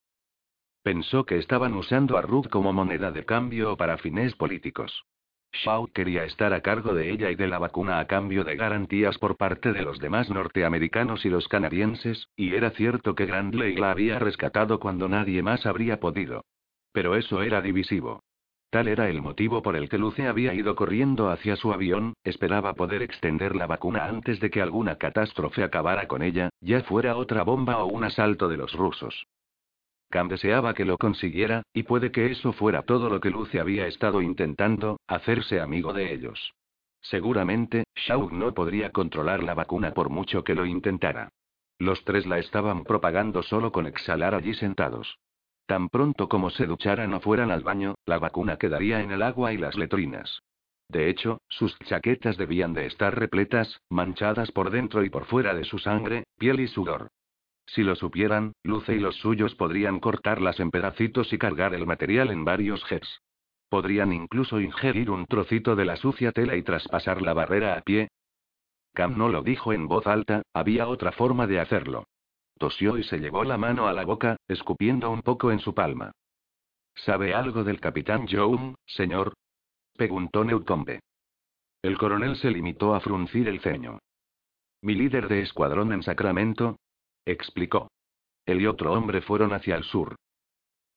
Pensó que estaban usando a Ruth como moneda de cambio para fines políticos. Shaw quería estar a cargo de ella y de la vacuna a cambio de garantías por parte de los demás norteamericanos y los canadienses, y era cierto que Grandley la había rescatado cuando nadie más habría podido. Pero eso era divisivo. Tal era el motivo por el que Luce había ido corriendo hacia su avión, esperaba poder extender la vacuna antes de que alguna catástrofe acabara con ella, ya fuera otra bomba o un asalto de los rusos. Cam deseaba que lo consiguiera, y puede que eso fuera todo lo que Luce había estado intentando, hacerse amigo de ellos. Seguramente, Shaw no podría controlar la vacuna por mucho que lo intentara. Los tres la estaban propagando solo con exhalar allí sentados. Tan pronto como se ducharan o fueran al baño, la vacuna quedaría en el agua y las letrinas. De hecho, sus chaquetas debían de estar repletas, manchadas por dentro y por fuera de su sangre, piel y sudor. Si lo supieran, Luce y los suyos podrían cortarlas en pedacitos y cargar el material en varios jets. Podrían incluso ingerir un trocito de la sucia tela y traspasar la barrera a pie. Cam no lo dijo en voz alta, había otra forma de hacerlo. Tosió y se llevó la mano a la boca, escupiendo un poco en su palma. ¿Sabe algo del capitán Young, señor? preguntó Newcombe. El coronel se limitó a fruncir el ceño. Mi líder de escuadrón en Sacramento, explicó. Él y otro hombre fueron hacia el sur.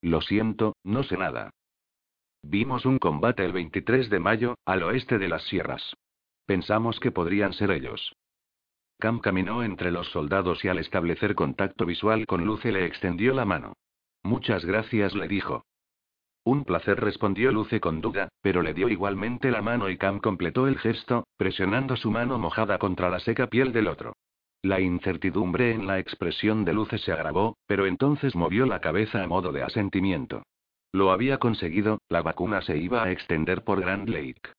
Lo siento, no sé nada. Vimos un combate el 23 de mayo, al oeste de las sierras. Pensamos que podrían ser ellos. Cam caminó entre los soldados y al establecer contacto visual con Luce le extendió la mano. Muchas gracias, le dijo. Un placer, respondió Luce con duda, pero le dio igualmente la mano y Cam completó el gesto, presionando su mano mojada contra la seca piel del otro. La incertidumbre en la expresión de Luce se agravó, pero entonces movió la cabeza a modo de asentimiento. Lo había conseguido, la vacuna se iba a extender por Grand Lake.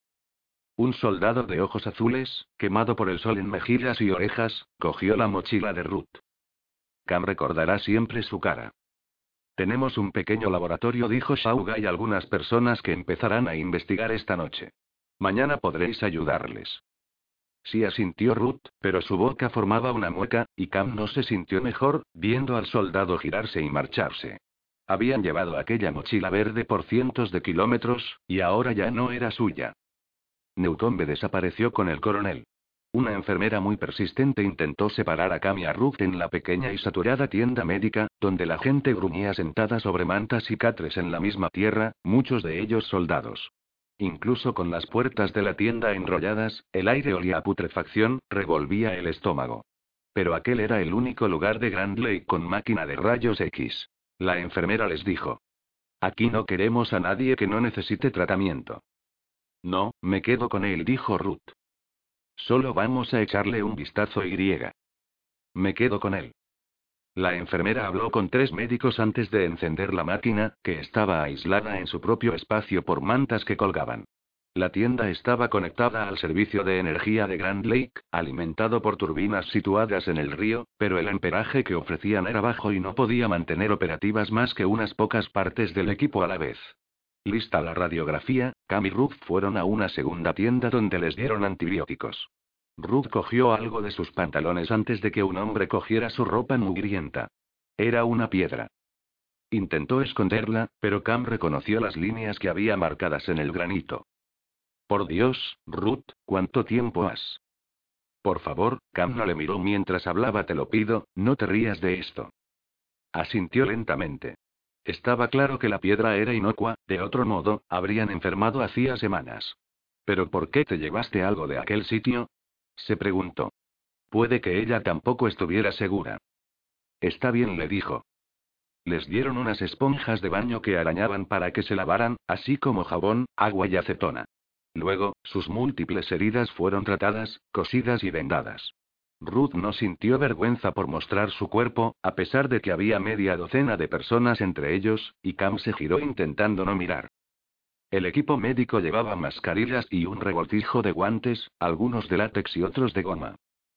Un soldado de ojos azules, quemado por el sol en mejillas y orejas, cogió la mochila de Ruth. Cam recordará siempre su cara. Tenemos un pequeño laboratorio, dijo Shauga, y algunas personas que empezarán a investigar esta noche. Mañana podréis ayudarles. Sí asintió Ruth, pero su boca formaba una mueca, y Cam no se sintió mejor, viendo al soldado girarse y marcharse. Habían llevado aquella mochila verde por cientos de kilómetros, y ahora ya no era suya. Newcombe desapareció con el coronel. Una enfermera muy persistente intentó separar a Cam y a Ruth en la pequeña y saturada tienda médica, donde la gente gruñía sentada sobre mantas y catres en la misma tierra, muchos de ellos soldados. Incluso con las puertas de la tienda enrolladas, el aire olía a putrefacción, revolvía el estómago. Pero aquel era el único lugar de Grand Lake con máquina de rayos X. La enfermera les dijo. Aquí no queremos a nadie que no necesite tratamiento. No, me quedo con él, dijo Ruth. Solo vamos a echarle un vistazo y. Me quedo con él. La enfermera habló con tres médicos antes de encender la máquina, que estaba aislada en su propio espacio por mantas que colgaban. La tienda estaba conectada al servicio de energía de Grand Lake, alimentado por turbinas situadas en el río, pero el amperaje que ofrecían era bajo y no podía mantener operativas más que unas pocas partes del equipo a la vez. Lista la radiografía, Cam y Ruth fueron a una segunda tienda donde les dieron antibióticos. Ruth cogió algo de sus pantalones antes de que un hombre cogiera su ropa mugrienta. Era una piedra. Intentó esconderla, pero Cam reconoció las líneas que había marcadas en el granito. Por Dios, Ruth, ¿cuánto tiempo has? Por favor, Cam no le miró mientras hablaba, te lo pido, no te rías de esto. Asintió lentamente. Estaba claro que la piedra era inocua, de otro modo, habrían enfermado hacía semanas. ¿Pero por qué te llevaste algo de aquel sitio? Se preguntó. Puede que ella tampoco estuviera segura. Está bien, le dijo. Les dieron unas esponjas de baño que arañaban para que se lavaran, así como jabón, agua y acetona. Luego, sus múltiples heridas fueron tratadas, cosidas y vendadas. Ruth no sintió vergüenza por mostrar su cuerpo, a pesar de que había media docena de personas entre ellos, y Cam se giró intentando no mirar. El equipo médico llevaba mascarillas y un revoltijo de guantes, algunos de látex y otros de goma.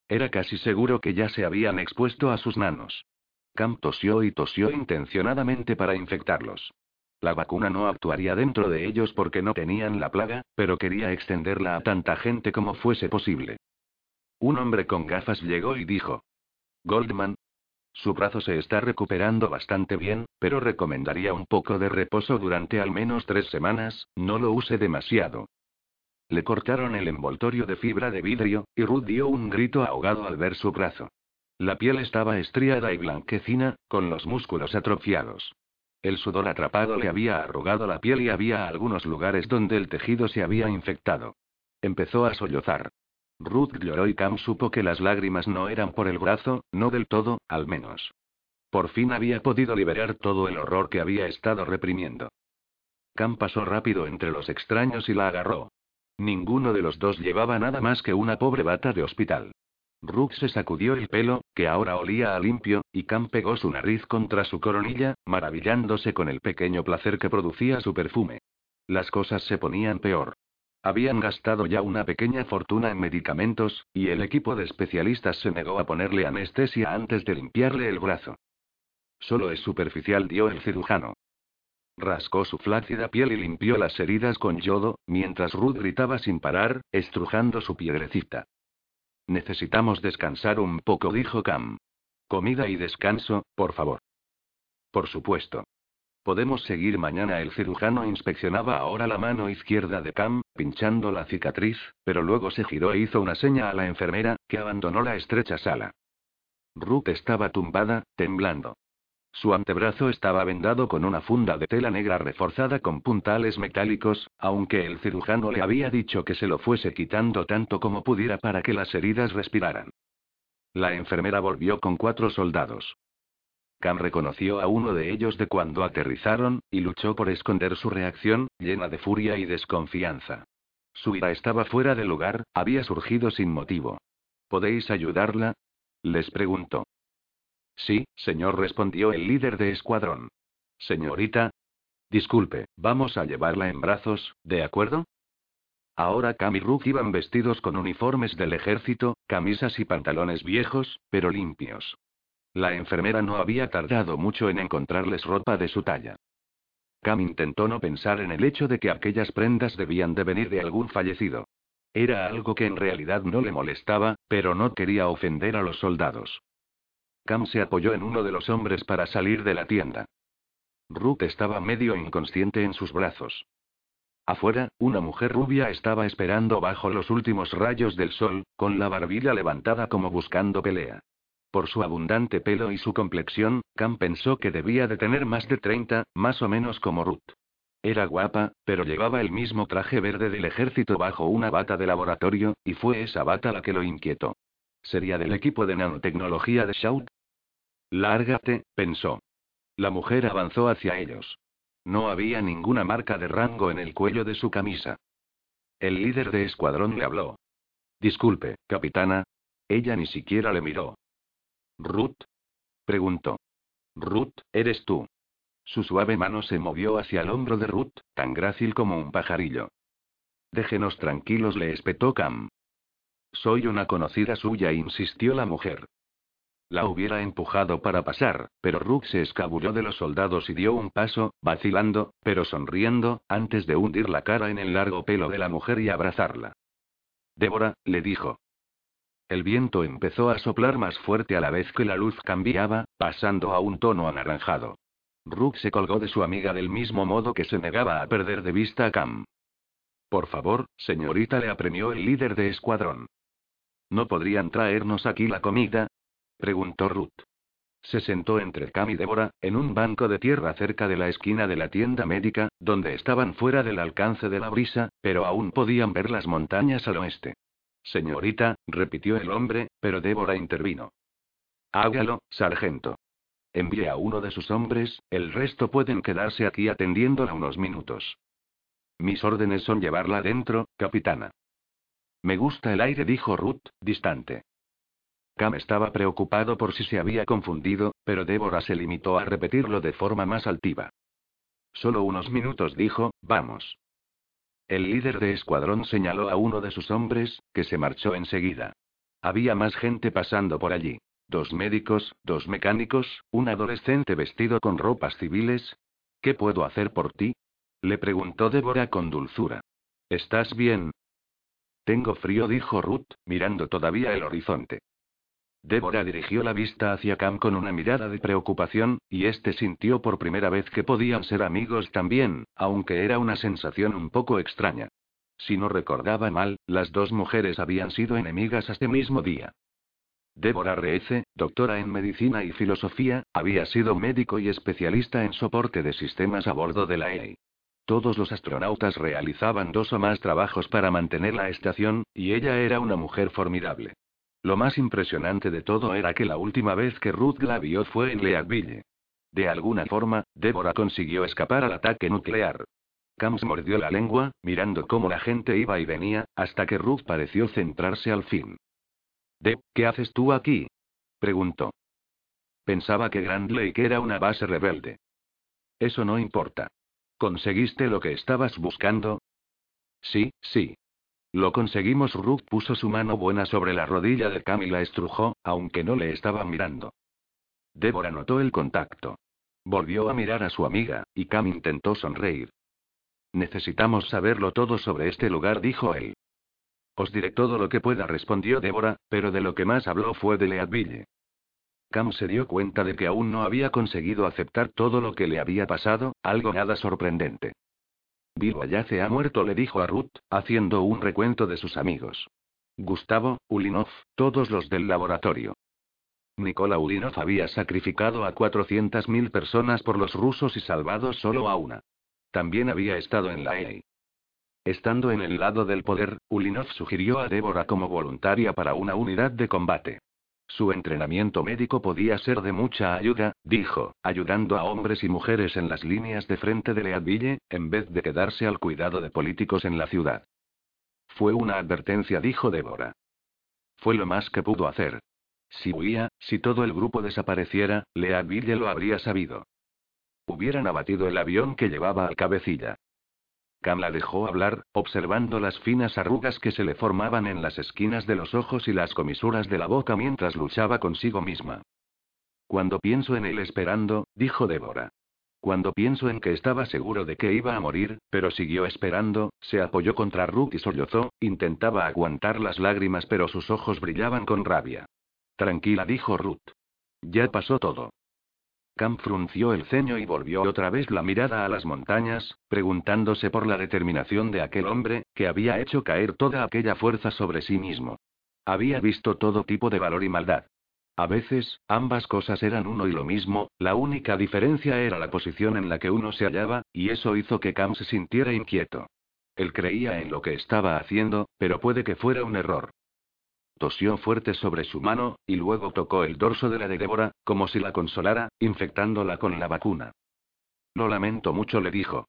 Era casi seguro que ya se habían expuesto a sus manos. Cam tosió y tosió intencionadamente para infectarlos. La vacuna no actuaría dentro de ellos porque no tenían la plaga, pero quería extenderla a tanta gente como fuese posible. Un hombre con gafas llegó y dijo. Goldman. Su brazo se está recuperando bastante bien, pero recomendaría un poco de reposo durante al menos tres semanas, no lo use demasiado. Le cortaron el envoltorio de fibra de vidrio, y Ruth dio un grito ahogado al ver su brazo. La piel estaba estriada y blanquecina, con los músculos atrofiados. El sudor atrapado le había arrugado la piel y había algunos lugares donde el tejido se había infectado. Empezó a sollozar. Ruth y Cam supo que las lágrimas no eran por el brazo, no del todo, al menos. Por fin había podido liberar todo el horror que había estado reprimiendo. Cam pasó rápido entre los extraños y la agarró. Ninguno de los dos llevaba nada más que una pobre bata de hospital. Ruth se sacudió el pelo, que ahora olía a limpio, y Cam pegó su nariz contra su coronilla, maravillándose con el pequeño placer que producía su perfume. Las cosas se ponían peor. Habían gastado ya una pequeña fortuna en medicamentos, y el equipo de especialistas se negó a ponerle anestesia antes de limpiarle el brazo. Solo es superficial, dio el cirujano. Rascó su flácida piel y limpió las heridas con yodo, mientras Ruth gritaba sin parar, estrujando su piedrecita. Necesitamos descansar un poco, dijo Cam. Comida y descanso, por favor. Por supuesto. Podemos seguir mañana. El cirujano inspeccionaba ahora la mano izquierda de Cam, pinchando la cicatriz, pero luego se giró e hizo una seña a la enfermera, que abandonó la estrecha sala. Ruth estaba tumbada, temblando. Su antebrazo estaba vendado con una funda de tela negra reforzada con puntales metálicos, aunque el cirujano le había dicho que se lo fuese quitando tanto como pudiera para que las heridas respiraran. La enfermera volvió con cuatro soldados. Cam reconoció a uno de ellos de cuando aterrizaron, y luchó por esconder su reacción, llena de furia y desconfianza. Su ira estaba fuera de lugar, había surgido sin motivo. ¿Podéis ayudarla? Les preguntó. Sí, señor, respondió el líder de escuadrón. Señorita. Disculpe, vamos a llevarla en brazos, ¿de acuerdo? Ahora Cam y Rook iban vestidos con uniformes del ejército, camisas y pantalones viejos, pero limpios. La enfermera no había tardado mucho en encontrarles ropa de su talla. Cam intentó no pensar en el hecho de que aquellas prendas debían de venir de algún fallecido. Era algo que en realidad no le molestaba, pero no quería ofender a los soldados. Cam se apoyó en uno de los hombres para salir de la tienda. Ruth estaba medio inconsciente en sus brazos. Afuera, una mujer rubia estaba esperando bajo los últimos rayos del sol, con la barbilla levantada como buscando pelea. Por su abundante pelo y su complexión, Cam pensó que debía de tener más de 30, más o menos como Ruth. Era guapa, pero llevaba el mismo traje verde del ejército bajo una bata de laboratorio, y fue esa bata la que lo inquietó. ¿Sería del equipo de nanotecnología de Shout? Lárgate, pensó. La mujer avanzó hacia ellos. No había ninguna marca de rango en el cuello de su camisa. El líder de escuadrón le habló. Disculpe, capitana. Ella ni siquiera le miró. ¿Ruth? preguntó. Ruth, eres tú. Su suave mano se movió hacia el hombro de Ruth, tan grácil como un pajarillo. Déjenos tranquilos, le espetó Cam. Soy una conocida suya, insistió la mujer. La hubiera empujado para pasar, pero Rook se escabulló de los soldados y dio un paso, vacilando, pero sonriendo, antes de hundir la cara en el largo pelo de la mujer y abrazarla. Débora, le dijo. El viento empezó a soplar más fuerte a la vez que la luz cambiaba, pasando a un tono anaranjado. Rook se colgó de su amiga del mismo modo que se negaba a perder de vista a Cam. Por favor, señorita, le apremió el líder de escuadrón. ¿No podrían traernos aquí la comida? preguntó Ruth. Se sentó entre Cam y Débora, en un banco de tierra cerca de la esquina de la tienda médica, donde estaban fuera del alcance de la brisa, pero aún podían ver las montañas al oeste. Señorita, repitió el hombre, pero Débora intervino. Hágalo, sargento. Envíe a uno de sus hombres, el resto pueden quedarse aquí atendiéndola unos minutos. Mis órdenes son llevarla adentro, capitana. Me gusta el aire, dijo Ruth, distante. Cam estaba preocupado por si se había confundido, pero Débora se limitó a repetirlo de forma más altiva. Solo unos minutos dijo, vamos. El líder de escuadrón señaló a uno de sus hombres, que se marchó enseguida. Había más gente pasando por allí. Dos médicos, dos mecánicos, un adolescente vestido con ropas civiles. ¿Qué puedo hacer por ti? Le preguntó Débora con dulzura. ¿Estás bien? Tengo frío, dijo Ruth, mirando todavía el horizonte. Débora dirigió la vista hacia Cam con una mirada de preocupación, y este sintió por primera vez que podían ser amigos también, aunque era una sensación un poco extraña. Si no recordaba mal, las dos mujeres habían sido enemigas hasta mismo día. Débora Reece, doctora en medicina y filosofía, había sido médico y especialista en soporte de sistemas a bordo de la EI. Todos los astronautas realizaban dos o más trabajos para mantener la estación, y ella era una mujer formidable. Lo más impresionante de todo era que la última vez que Ruth la vio fue en Leadville. De alguna forma, Deborah consiguió escapar al ataque nuclear. Cams mordió la lengua, mirando cómo la gente iba y venía, hasta que Ruth pareció centrarse al fin. Deb, ¿qué haces tú aquí? preguntó. Pensaba que Grand Lake era una base rebelde. Eso no importa. ¿Conseguiste lo que estabas buscando? Sí, sí. Lo conseguimos. Rook puso su mano buena sobre la rodilla de Cam y la estrujó, aunque no le estaba mirando. Débora notó el contacto. Volvió a mirar a su amiga, y Cam intentó sonreír. Necesitamos saberlo todo sobre este lugar, dijo él. Os diré todo lo que pueda, respondió Débora, pero de lo que más habló fue de Leadville. Cam se dio cuenta de que aún no había conseguido aceptar todo lo que le había pasado, algo nada sorprendente. Bill Wallace ha muerto, le dijo a Ruth, haciendo un recuento de sus amigos. Gustavo, Ulinov, todos los del laboratorio. Nikola Ulinov había sacrificado a 400.000 personas por los rusos y salvado solo a una. También había estado en la EI. Estando en el lado del poder, Ulinov sugirió a Débora como voluntaria para una unidad de combate. Su entrenamiento médico podía ser de mucha ayuda, dijo, ayudando a hombres y mujeres en las líneas de frente de Leadville, en vez de quedarse al cuidado de políticos en la ciudad. Fue una advertencia, dijo Débora. Fue lo más que pudo hacer. Si huía, si todo el grupo desapareciera, Leadville lo habría sabido. Hubieran abatido el avión que llevaba al cabecilla. Cam la dejó hablar, observando las finas arrugas que se le formaban en las esquinas de los ojos y las comisuras de la boca mientras luchaba consigo misma. Cuando pienso en él esperando, dijo Débora. Cuando pienso en que estaba seguro de que iba a morir, pero siguió esperando, se apoyó contra Ruth y sollozó, intentaba aguantar las lágrimas pero sus ojos brillaban con rabia. Tranquila, dijo Ruth. Ya pasó todo. Cam frunció el ceño y volvió otra vez la mirada a las montañas, preguntándose por la determinación de aquel hombre, que había hecho caer toda aquella fuerza sobre sí mismo. Había visto todo tipo de valor y maldad. A veces, ambas cosas eran uno y lo mismo, la única diferencia era la posición en la que uno se hallaba, y eso hizo que Cam se sintiera inquieto. Él creía en lo que estaba haciendo, pero puede que fuera un error. Tosió fuerte sobre su mano, y luego tocó el dorso de la de Débora, como si la consolara, infectándola con la vacuna. Lo lamento mucho, le dijo.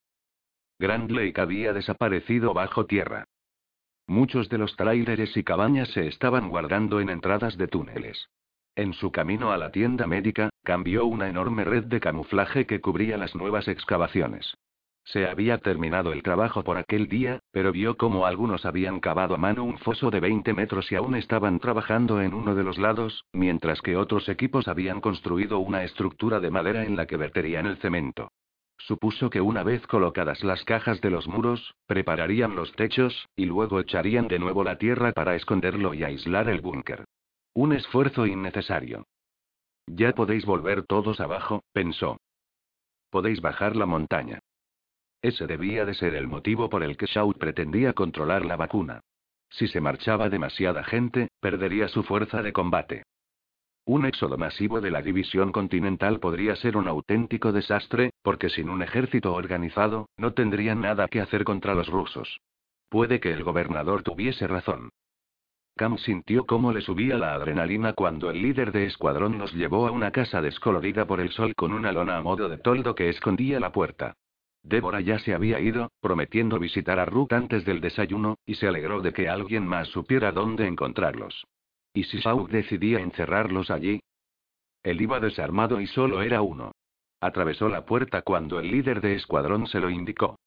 Grand Lake había desaparecido bajo tierra. Muchos de los tráileres y cabañas se estaban guardando en entradas de túneles. En su camino a la tienda médica, cambió una enorme red de camuflaje que cubría las nuevas excavaciones. Se había terminado el trabajo por aquel día, pero vio cómo algunos habían cavado a mano un foso de 20 metros y aún estaban trabajando en uno de los lados, mientras que otros equipos habían construido una estructura de madera en la que verterían el cemento. Supuso que una vez colocadas las cajas de los muros, prepararían los techos, y luego echarían de nuevo la tierra para esconderlo y aislar el búnker. Un esfuerzo innecesario. Ya podéis volver todos abajo, pensó. Podéis bajar la montaña. Ese debía de ser el motivo por el que Shaw pretendía controlar la vacuna. Si se marchaba demasiada gente, perdería su fuerza de combate. Un éxodo masivo de la división continental podría ser un auténtico desastre, porque sin un ejército organizado, no tendrían nada que hacer contra los rusos. Puede que el gobernador tuviese razón. Cam sintió cómo le subía la adrenalina cuando el líder de escuadrón nos llevó a una casa descolorida por el sol con una lona a modo de toldo que escondía la puerta. Débora ya se había ido, prometiendo visitar a Ruth antes del desayuno, y se alegró de que alguien más supiera dónde encontrarlos. ¿Y si Shaw decidía encerrarlos allí? Él iba desarmado y solo era uno. Atravesó la puerta cuando el líder de escuadrón se lo indicó.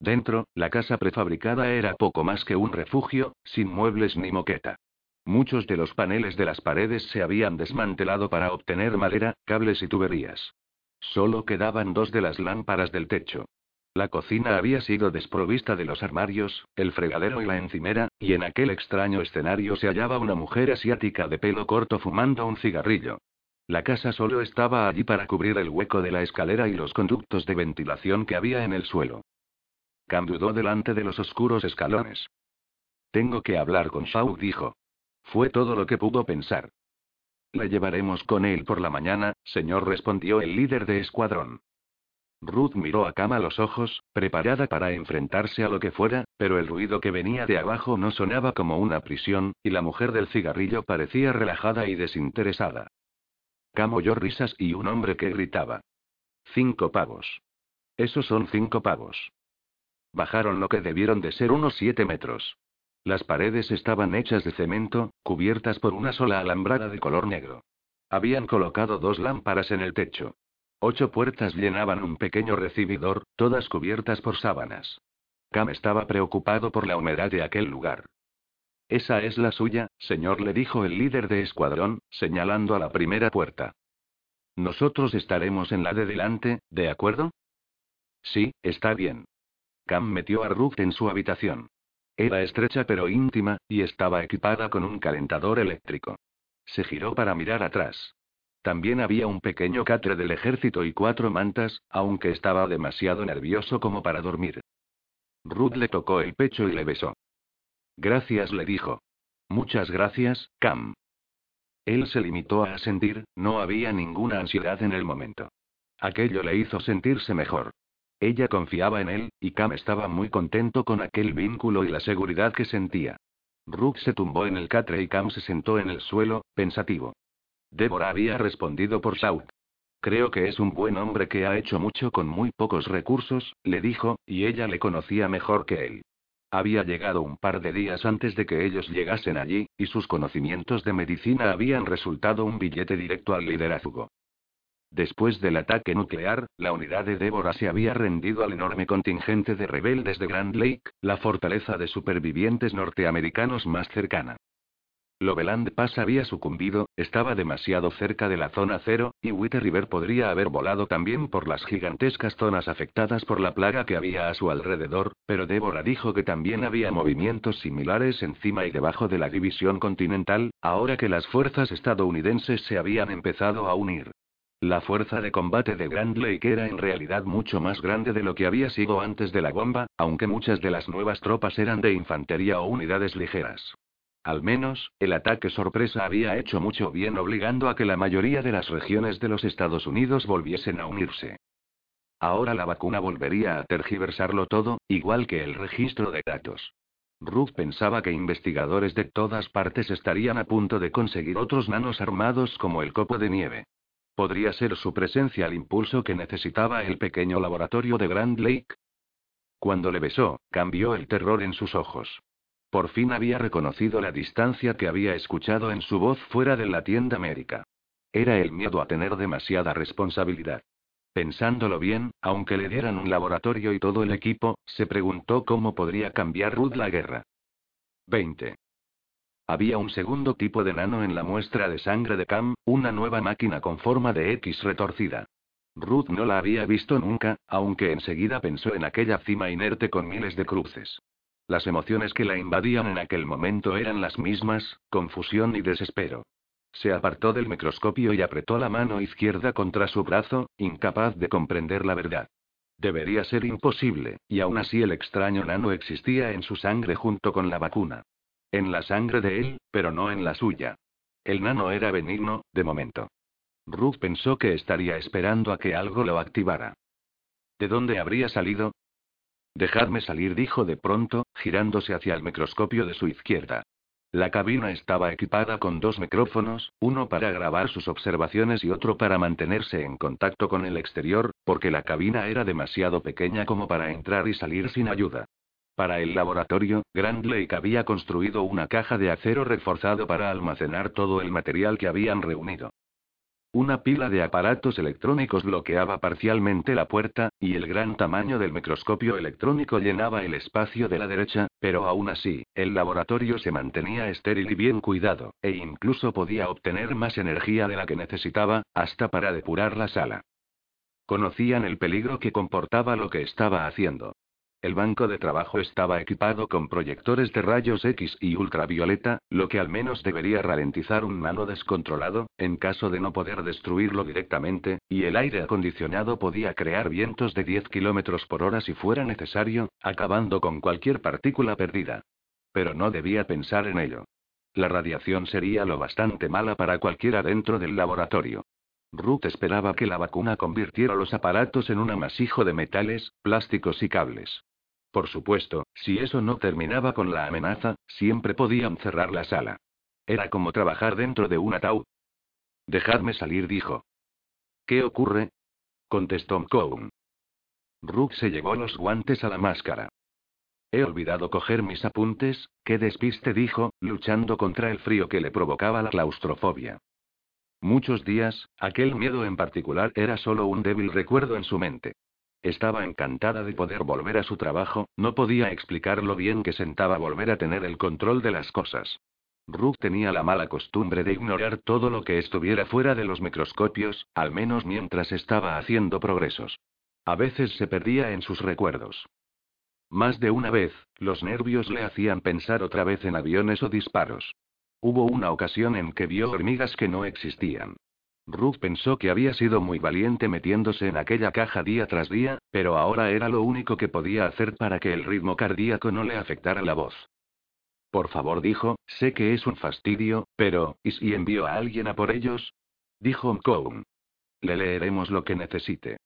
Dentro, la casa prefabricada era poco más que un refugio, sin muebles ni moqueta. Muchos de los paneles de las paredes se habían desmantelado para obtener madera, cables y tuberías. Solo quedaban dos de las lámparas del techo. La cocina había sido desprovista de los armarios, el fregadero y la encimera, y en aquel extraño escenario se hallaba una mujer asiática de pelo corto fumando un cigarrillo. La casa solo estaba allí para cubrir el hueco de la escalera y los conductos de ventilación que había en el suelo. Cam dudó delante de los oscuros escalones. Tengo que hablar con Shaw, dijo. Fue todo lo que pudo pensar. La llevaremos con él por la mañana, señor, respondió el líder de escuadrón. Ruth miró a Cama los ojos, preparada para enfrentarse a lo que fuera, pero el ruido que venía de abajo no sonaba como una prisión, y la mujer del cigarrillo parecía relajada y desinteresada. Cam oyó risas y un hombre que gritaba. Cinco pavos. Esos son cinco pavos. Bajaron lo que debieron de ser unos siete metros. Las paredes estaban hechas de cemento, cubiertas por una sola alambrada de color negro. Habían colocado dos lámparas en el techo. Ocho puertas llenaban un pequeño recibidor, todas cubiertas por sábanas. Cam estaba preocupado por la humedad de aquel lugar. Esa es la suya, señor, le dijo el líder de escuadrón, señalando a la primera puerta. Nosotros estaremos en la de delante, ¿de acuerdo? Sí, está bien. Cam metió a Ruth en su habitación. Era estrecha pero íntima, y estaba equipada con un calentador eléctrico. Se giró para mirar atrás. También había un pequeño catre del ejército y cuatro mantas, aunque estaba demasiado nervioso como para dormir. Ruth le tocó el pecho y le besó. Gracias, le dijo. Muchas gracias, Cam. Él se limitó a asentir, no había ninguna ansiedad en el momento. Aquello le hizo sentirse mejor. Ella confiaba en él, y Cam estaba muy contento con aquel vínculo y la seguridad que sentía. Rook se tumbó en el catre y Cam se sentó en el suelo, pensativo. Débora había respondido por South. Creo que es un buen hombre que ha hecho mucho con muy pocos recursos, le dijo, y ella le conocía mejor que él. Había llegado un par de días antes de que ellos llegasen allí, y sus conocimientos de medicina habían resultado un billete directo al liderazgo. Después del ataque nuclear, la unidad de Débora se había rendido al enorme contingente de rebeldes de Grand Lake, la fortaleza de supervivientes norteamericanos más cercana. Loveland Pass había sucumbido, estaba demasiado cerca de la zona cero, y Witte River podría haber volado también por las gigantescas zonas afectadas por la plaga que había a su alrededor, pero Débora dijo que también había movimientos similares encima y debajo de la división continental, ahora que las fuerzas estadounidenses se habían empezado a unir. La fuerza de combate de Grand Lake era en realidad mucho más grande de lo que había sido antes de la bomba, aunque muchas de las nuevas tropas eran de infantería o unidades ligeras. Al menos, el ataque sorpresa había hecho mucho bien obligando a que la mayoría de las regiones de los Estados Unidos volviesen a unirse. Ahora la vacuna volvería a tergiversarlo todo, igual que el registro de datos. Ruth pensaba que investigadores de todas partes estarían a punto de conseguir otros nanos armados como el copo de nieve. ¿Podría ser su presencia el impulso que necesitaba el pequeño laboratorio de Grand Lake? Cuando le besó, cambió el terror en sus ojos. Por fin había reconocido la distancia que había escuchado en su voz fuera de la tienda médica. Era el miedo a tener demasiada responsabilidad. Pensándolo bien, aunque le dieran un laboratorio y todo el equipo, se preguntó cómo podría cambiar Ruth la guerra. 20. Había un segundo tipo de nano en la muestra de sangre de Cam, una nueva máquina con forma de X retorcida. Ruth no la había visto nunca, aunque enseguida pensó en aquella cima inerte con miles de cruces. Las emociones que la invadían en aquel momento eran las mismas, confusión y desespero. Se apartó del microscopio y apretó la mano izquierda contra su brazo, incapaz de comprender la verdad. Debería ser imposible, y aún así el extraño nano existía en su sangre junto con la vacuna. En la sangre de él, pero no en la suya. El nano era benigno, de momento. Ruth pensó que estaría esperando a que algo lo activara. ¿De dónde habría salido? Dejadme salir, dijo de pronto, girándose hacia el microscopio de su izquierda. La cabina estaba equipada con dos micrófonos, uno para grabar sus observaciones y otro para mantenerse en contacto con el exterior, porque la cabina era demasiado pequeña como para entrar y salir sin ayuda. Para el laboratorio, Grand Lake había construido una caja de acero reforzado para almacenar todo el material que habían reunido. Una pila de aparatos electrónicos bloqueaba parcialmente la puerta, y el gran tamaño del microscopio electrónico llenaba el espacio de la derecha, pero aún así, el laboratorio se mantenía estéril y bien cuidado, e incluso podía obtener más energía de la que necesitaba, hasta para depurar la sala. Conocían el peligro que comportaba lo que estaba haciendo. El banco de trabajo estaba equipado con proyectores de rayos X y ultravioleta, lo que al menos debería ralentizar un mano descontrolado, en caso de no poder destruirlo directamente, y el aire acondicionado podía crear vientos de 10 km por hora si fuera necesario, acabando con cualquier partícula perdida. Pero no debía pensar en ello. La radiación sería lo bastante mala para cualquiera dentro del laboratorio. Ruth esperaba que la vacuna convirtiera los aparatos en un amasijo de metales, plásticos y cables. Por supuesto, si eso no terminaba con la amenaza, siempre podían cerrar la sala. Era como trabajar dentro de un ataúd. Dejadme salir, dijo. ¿Qué ocurre? contestó McCown. Rook se llevó los guantes a la máscara. He olvidado coger mis apuntes, qué despiste dijo, luchando contra el frío que le provocaba la claustrofobia. Muchos días, aquel miedo en particular era solo un débil recuerdo en su mente. Estaba encantada de poder volver a su trabajo, no podía explicar lo bien que sentaba volver a tener el control de las cosas. Ruth tenía la mala costumbre de ignorar todo lo que estuviera fuera de los microscopios, al menos mientras estaba haciendo progresos. A veces se perdía en sus recuerdos. Más de una vez, los nervios le hacían pensar otra vez en aviones o disparos. Hubo una ocasión en que vio hormigas que no existían. Ruth pensó que había sido muy valiente metiéndose en aquella caja día tras día, pero ahora era lo único que podía hacer para que el ritmo cardíaco no le afectara la voz. Por favor, dijo, sé que es un fastidio, pero, ¿y si envío a alguien a por ellos? Dijo Mkoun. Le leeremos lo que necesite.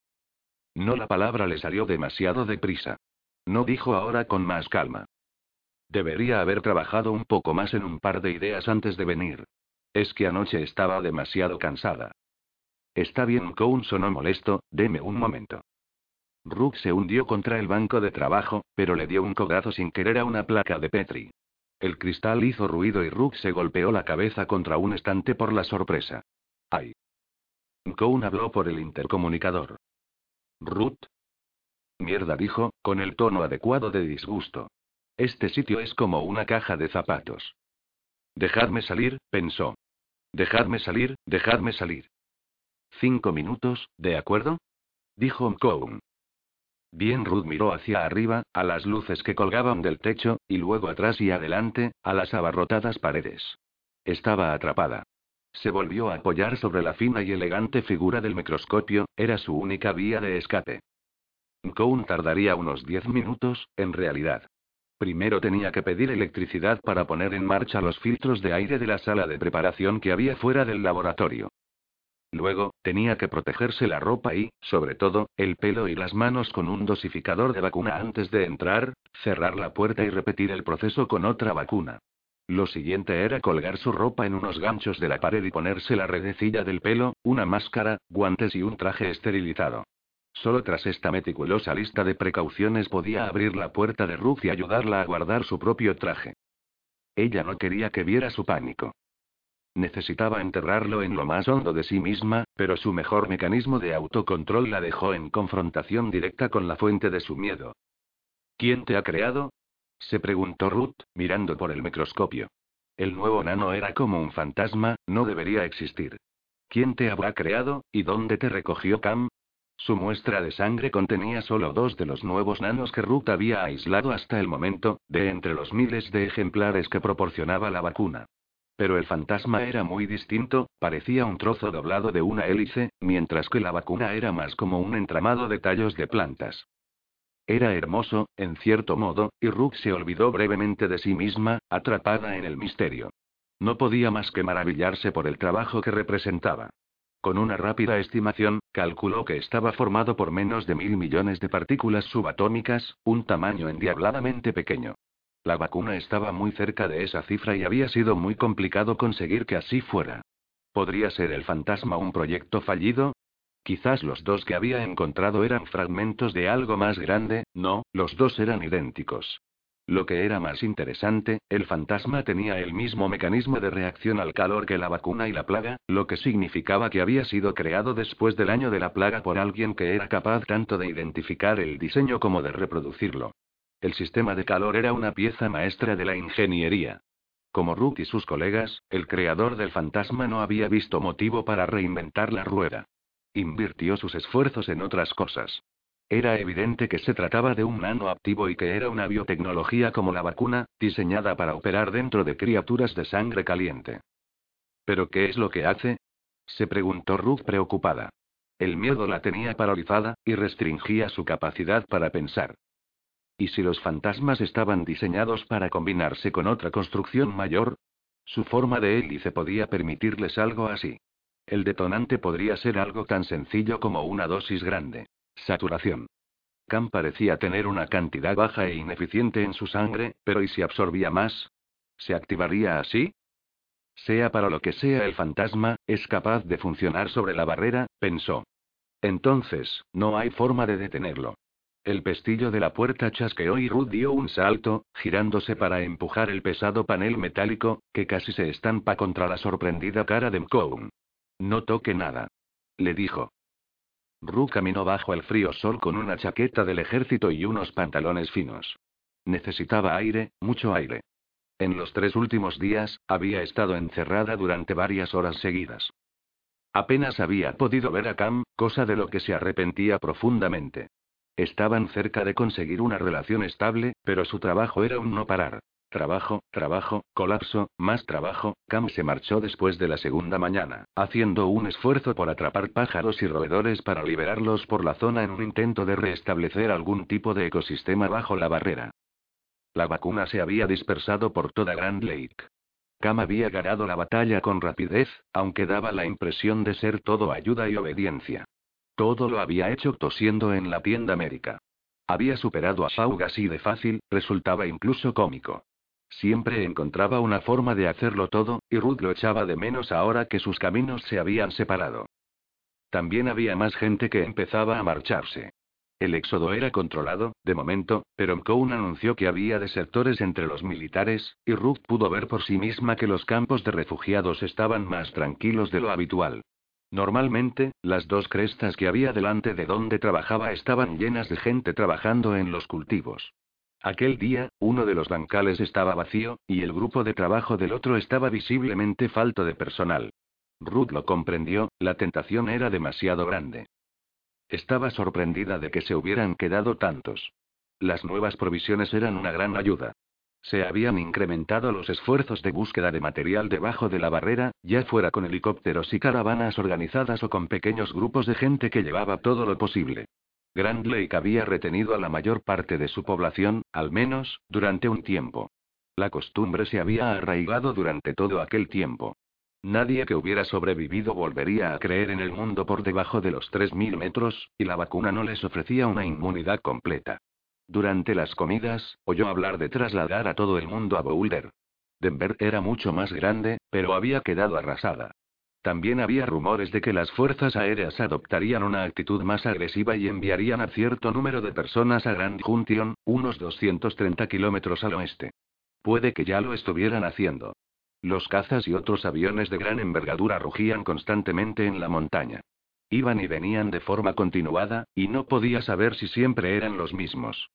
No la palabra le salió demasiado deprisa. No dijo ahora con más calma. Debería haber trabajado un poco más en un par de ideas antes de venir. Es que anoche estaba demasiado cansada. Está bien, Cohn sonó molesto, deme un momento. Rook se hundió contra el banco de trabajo, pero le dio un codazo sin querer a una placa de Petri. El cristal hizo ruido y Rook se golpeó la cabeza contra un estante por la sorpresa. ¡Ay! Cohn habló por el intercomunicador. Ruth. Mierda, dijo, con el tono adecuado de disgusto. Este sitio es como una caja de zapatos. Dejadme salir, pensó. Dejadme salir, dejadme salir. Cinco minutos, ¿de acuerdo? Dijo Mkoun. Bien, Ruth miró hacia arriba, a las luces que colgaban del techo, y luego atrás y adelante, a las abarrotadas paredes. Estaba atrapada. Se volvió a apoyar sobre la fina y elegante figura del microscopio, era su única vía de escape. Mkoun tardaría unos diez minutos, en realidad. Primero tenía que pedir electricidad para poner en marcha los filtros de aire de la sala de preparación que había fuera del laboratorio. Luego, tenía que protegerse la ropa y, sobre todo, el pelo y las manos con un dosificador de vacuna antes de entrar, cerrar la puerta y repetir el proceso con otra vacuna. Lo siguiente era colgar su ropa en unos ganchos de la pared y ponerse la redecilla del pelo, una máscara, guantes y un traje esterilizado. Solo tras esta meticulosa lista de precauciones podía abrir la puerta de Ruth y ayudarla a guardar su propio traje. Ella no quería que viera su pánico. Necesitaba enterrarlo en lo más hondo de sí misma, pero su mejor mecanismo de autocontrol la dejó en confrontación directa con la fuente de su miedo. ¿Quién te ha creado? se preguntó Ruth, mirando por el microscopio. El nuevo nano era como un fantasma, no debería existir. ¿Quién te habrá creado, y dónde te recogió Cam? Su muestra de sangre contenía solo dos de los nuevos nanos que Ruth había aislado hasta el momento, de entre los miles de ejemplares que proporcionaba la vacuna. Pero el fantasma era muy distinto, parecía un trozo doblado de una hélice, mientras que la vacuna era más como un entramado de tallos de plantas. Era hermoso, en cierto modo, y Rook se olvidó brevemente de sí misma, atrapada en el misterio. No podía más que maravillarse por el trabajo que representaba. Con una rápida estimación, calculó que estaba formado por menos de mil millones de partículas subatómicas, un tamaño endiabladamente pequeño. La vacuna estaba muy cerca de esa cifra y había sido muy complicado conseguir que así fuera. ¿Podría ser el fantasma un proyecto fallido? Quizás los dos que había encontrado eran fragmentos de algo más grande, no, los dos eran idénticos. Lo que era más interesante, el fantasma tenía el mismo mecanismo de reacción al calor que la vacuna y la plaga, lo que significaba que había sido creado después del año de la plaga por alguien que era capaz tanto de identificar el diseño como de reproducirlo. El sistema de calor era una pieza maestra de la ingeniería. Como Rook y sus colegas, el creador del fantasma no había visto motivo para reinventar la rueda. Invirtió sus esfuerzos en otras cosas. Era evidente que se trataba de un nano activo y que era una biotecnología como la vacuna, diseñada para operar dentro de criaturas de sangre caliente. ¿Pero qué es lo que hace? se preguntó Ruth preocupada. El miedo la tenía paralizada, y restringía su capacidad para pensar. ¿Y si los fantasmas estaban diseñados para combinarse con otra construcción mayor? Su forma de hélice podía permitirles algo así. El detonante podría ser algo tan sencillo como una dosis grande. Saturación. Cam parecía tener una cantidad baja e ineficiente en su sangre, pero ¿y si absorbía más? ¿Se activaría así? Sea para lo que sea el fantasma, es capaz de funcionar sobre la barrera, pensó. Entonces, no hay forma de detenerlo. El pestillo de la puerta chasqueó y Ruth dio un salto, girándose para empujar el pesado panel metálico, que casi se estampa contra la sorprendida cara de Mkoun. No toque nada. Le dijo. Ru caminó bajo el frío sol con una chaqueta del ejército y unos pantalones finos. Necesitaba aire, mucho aire. En los tres últimos días, había estado encerrada durante varias horas seguidas. Apenas había podido ver a Cam, cosa de lo que se arrepentía profundamente. Estaban cerca de conseguir una relación estable, pero su trabajo era un no parar. Trabajo, trabajo, colapso, más trabajo. Cam se marchó después de la segunda mañana, haciendo un esfuerzo por atrapar pájaros y roedores para liberarlos por la zona en un intento de restablecer algún tipo de ecosistema bajo la barrera. La vacuna se había dispersado por toda Grand Lake. Cam había ganado la batalla con rapidez, aunque daba la impresión de ser todo ayuda y obediencia. Todo lo había hecho tosiendo en la tienda América. Había superado a Saug así de fácil, resultaba incluso cómico. Siempre encontraba una forma de hacerlo todo, y Ruth lo echaba de menos ahora que sus caminos se habían separado. También había más gente que empezaba a marcharse. El éxodo era controlado, de momento, pero McCone anunció que había desertores entre los militares, y Ruth pudo ver por sí misma que los campos de refugiados estaban más tranquilos de lo habitual. Normalmente, las dos crestas que había delante de donde trabajaba estaban llenas de gente trabajando en los cultivos. Aquel día, uno de los bancales estaba vacío, y el grupo de trabajo del otro estaba visiblemente falto de personal. Ruth lo comprendió, la tentación era demasiado grande. Estaba sorprendida de que se hubieran quedado tantos. Las nuevas provisiones eran una gran ayuda. Se habían incrementado los esfuerzos de búsqueda de material debajo de la barrera, ya fuera con helicópteros y caravanas organizadas o con pequeños grupos de gente que llevaba todo lo posible. Grand Lake había retenido a la mayor parte de su población, al menos, durante un tiempo. La costumbre se había arraigado durante todo aquel tiempo. Nadie que hubiera sobrevivido volvería a creer en el mundo por debajo de los 3.000 metros, y la vacuna no les ofrecía una inmunidad completa. Durante las comidas, oyó hablar de trasladar a todo el mundo a Boulder. Denver era mucho más grande, pero había quedado arrasada. También había rumores de que las fuerzas aéreas adoptarían una actitud más agresiva y enviarían a cierto número de personas a Grand Junction, unos 230 kilómetros al oeste. Puede que ya lo estuvieran haciendo. Los cazas y otros aviones de gran envergadura rugían constantemente en la montaña. Iban y venían de forma continuada, y no podía saber si siempre eran los mismos.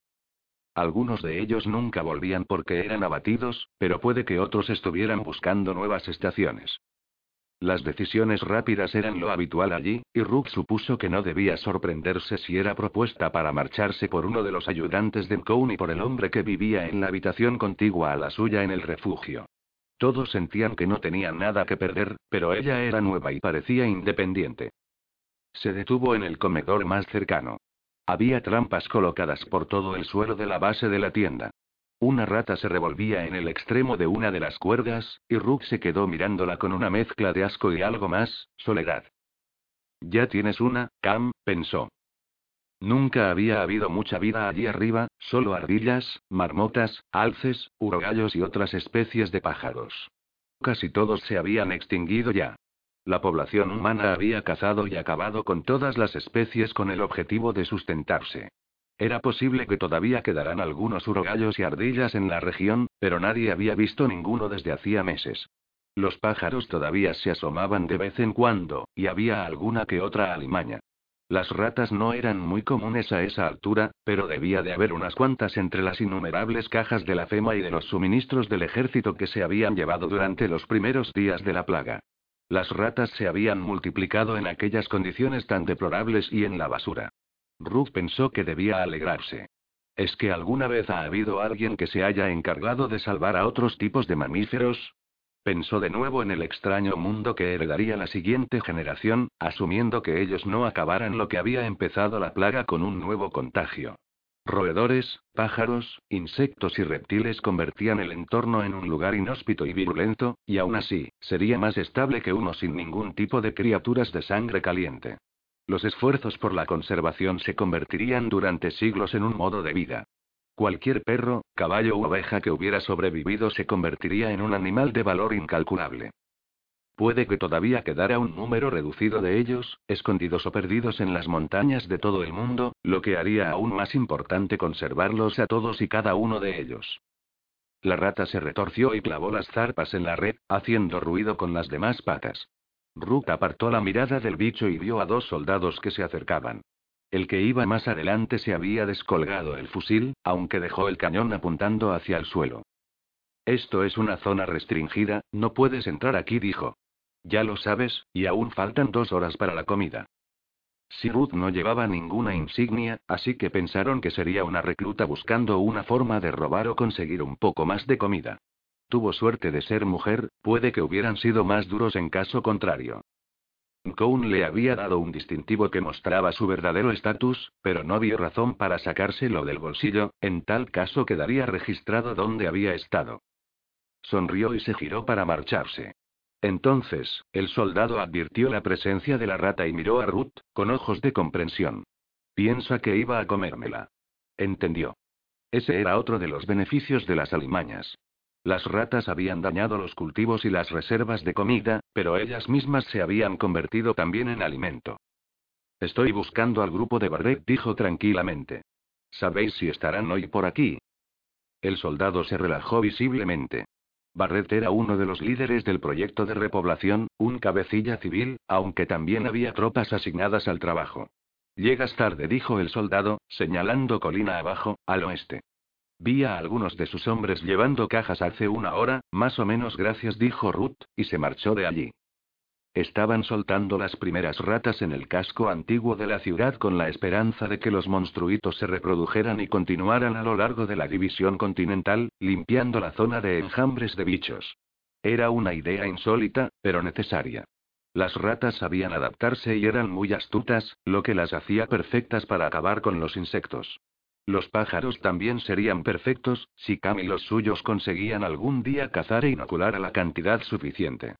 Algunos de ellos nunca volvían porque eran abatidos, pero puede que otros estuvieran buscando nuevas estaciones. Las decisiones rápidas eran lo habitual allí, y Rook supuso que no debía sorprenderse si era propuesta para marcharse por uno de los ayudantes de Mcown y por el hombre que vivía en la habitación contigua a la suya en el refugio. Todos sentían que no tenían nada que perder, pero ella era nueva y parecía independiente. Se detuvo en el comedor más cercano. Había trampas colocadas por todo el suelo de la base de la tienda. Una rata se revolvía en el extremo de una de las cuerdas, y Rook se quedó mirándola con una mezcla de asco y algo más, soledad. Ya tienes una, Cam, pensó. Nunca había habido mucha vida allí arriba, solo ardillas, marmotas, alces, urogallos y otras especies de pájaros. Casi todos se habían extinguido ya. La población humana había cazado y acabado con todas las especies con el objetivo de sustentarse. Era posible que todavía quedaran algunos urogallos y ardillas en la región, pero nadie había visto ninguno desde hacía meses. Los pájaros todavía se asomaban de vez en cuando, y había alguna que otra alimaña. Las ratas no eran muy comunes a esa altura, pero debía de haber unas cuantas entre las innumerables cajas de la FEMA y de los suministros del ejército que se habían llevado durante los primeros días de la plaga. Las ratas se habían multiplicado en aquellas condiciones tan deplorables y en la basura. Ruth pensó que debía alegrarse. ¿Es que alguna vez ha habido alguien que se haya encargado de salvar a otros tipos de mamíferos? Pensó de nuevo en el extraño mundo que heredaría la siguiente generación, asumiendo que ellos no acabaran lo que había empezado la plaga con un nuevo contagio. Roedores, pájaros, insectos y reptiles convertían el entorno en un lugar inhóspito y virulento, y aún así, sería más estable que uno sin ningún tipo de criaturas de sangre caliente. Los esfuerzos por la conservación se convertirían durante siglos en un modo de vida. Cualquier perro, caballo u oveja que hubiera sobrevivido se convertiría en un animal de valor incalculable. Puede que todavía quedara un número reducido de ellos, escondidos o perdidos en las montañas de todo el mundo, lo que haría aún más importante conservarlos a todos y cada uno de ellos. La rata se retorció y clavó las zarpas en la red, haciendo ruido con las demás patas. Rook apartó la mirada del bicho y vio a dos soldados que se acercaban. El que iba más adelante se había descolgado el fusil, aunque dejó el cañón apuntando hacia el suelo. Esto es una zona restringida, no puedes entrar aquí, dijo. Ya lo sabes, y aún faltan dos horas para la comida. Si Ruth no llevaba ninguna insignia, así que pensaron que sería una recluta buscando una forma de robar o conseguir un poco más de comida. Tuvo suerte de ser mujer, puede que hubieran sido más duros en caso contrario. Cohn le había dado un distintivo que mostraba su verdadero estatus, pero no vio razón para sacárselo del bolsillo, en tal caso quedaría registrado dónde había estado. Sonrió y se giró para marcharse. Entonces, el soldado advirtió la presencia de la rata y miró a Ruth, con ojos de comprensión. Piensa que iba a comérmela. Entendió. Ese era otro de los beneficios de las alimañas. Las ratas habían dañado los cultivos y las reservas de comida, pero ellas mismas se habían convertido también en alimento. Estoy buscando al grupo de Barret, dijo tranquilamente. ¿Sabéis si estarán hoy por aquí? El soldado se relajó visiblemente. Barret era uno de los líderes del proyecto de repoblación, un cabecilla civil, aunque también había tropas asignadas al trabajo. Llegas tarde, dijo el soldado, señalando colina abajo, al oeste. Vi a algunos de sus hombres llevando cajas hace una hora, más o menos gracias, dijo Ruth, y se marchó de allí. Estaban soltando las primeras ratas en el casco antiguo de la ciudad con la esperanza de que los monstruitos se reprodujeran y continuaran a lo largo de la división continental, limpiando la zona de enjambres de bichos. Era una idea insólita, pero necesaria. Las ratas sabían adaptarse y eran muy astutas, lo que las hacía perfectas para acabar con los insectos. Los pájaros también serían perfectos, si Cam y los suyos conseguían algún día cazar e inocular a la cantidad suficiente.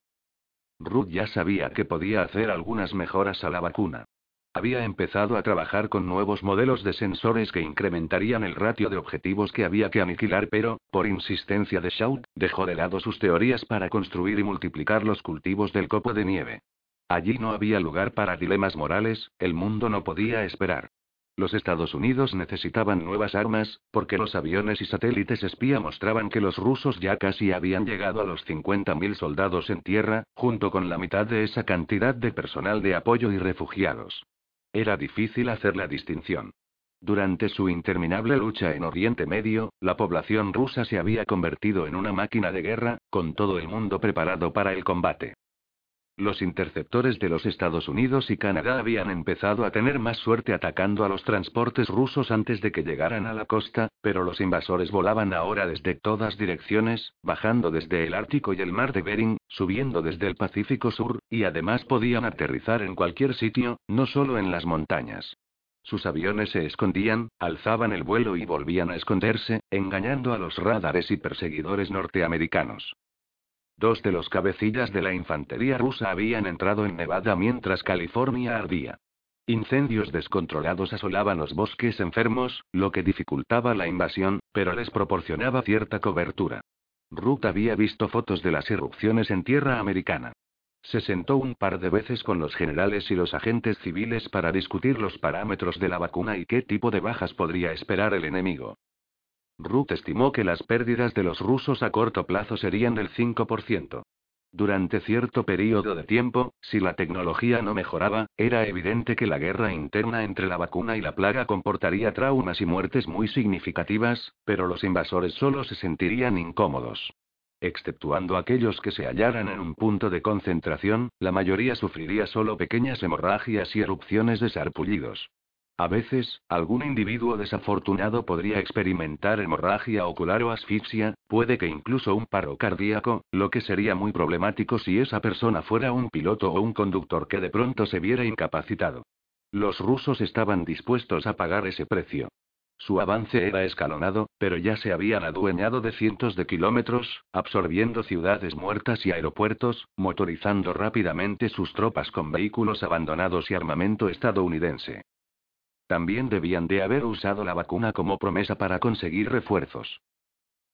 Ruth ya sabía que podía hacer algunas mejoras a la vacuna. Había empezado a trabajar con nuevos modelos de sensores que incrementarían el ratio de objetivos que había que aniquilar, pero, por insistencia de Shaw, dejó de lado sus teorías para construir y multiplicar los cultivos del copo de nieve. Allí no había lugar para dilemas morales, el mundo no podía esperar. Los Estados Unidos necesitaban nuevas armas, porque los aviones y satélites espía mostraban que los rusos ya casi habían llegado a los 50.000 soldados en tierra, junto con la mitad de esa cantidad de personal de apoyo y refugiados. Era difícil hacer la distinción. Durante su interminable lucha en Oriente Medio, la población rusa se había convertido en una máquina de guerra, con todo el mundo preparado para el combate. Los interceptores de los Estados Unidos y Canadá habían empezado a tener más suerte atacando a los transportes rusos antes de que llegaran a la costa, pero los invasores volaban ahora desde todas direcciones, bajando desde el Ártico y el Mar de Bering, subiendo desde el Pacífico Sur, y además podían aterrizar en cualquier sitio, no solo en las montañas. Sus aviones se escondían, alzaban el vuelo y volvían a esconderse, engañando a los radares y perseguidores norteamericanos. Dos de los cabecillas de la infantería rusa habían entrado en Nevada mientras California ardía. Incendios descontrolados asolaban los bosques enfermos, lo que dificultaba la invasión, pero les proporcionaba cierta cobertura. Ruth había visto fotos de las erupciones en tierra americana. Se sentó un par de veces con los generales y los agentes civiles para discutir los parámetros de la vacuna y qué tipo de bajas podría esperar el enemigo. Ruth estimó que las pérdidas de los rusos a corto plazo serían del 5%. Durante cierto periodo de tiempo, si la tecnología no mejoraba, era evidente que la guerra interna entre la vacuna y la plaga comportaría traumas y muertes muy significativas, pero los invasores solo se sentirían incómodos. Exceptuando aquellos que se hallaran en un punto de concentración, la mayoría sufriría solo pequeñas hemorragias y erupciones de sarpullidos. A veces, algún individuo desafortunado podría experimentar hemorragia ocular o asfixia, puede que incluso un paro cardíaco, lo que sería muy problemático si esa persona fuera un piloto o un conductor que de pronto se viera incapacitado. Los rusos estaban dispuestos a pagar ese precio. Su avance era escalonado, pero ya se habían adueñado de cientos de kilómetros, absorbiendo ciudades muertas y aeropuertos, motorizando rápidamente sus tropas con vehículos abandonados y armamento estadounidense. También debían de haber usado la vacuna como promesa para conseguir refuerzos.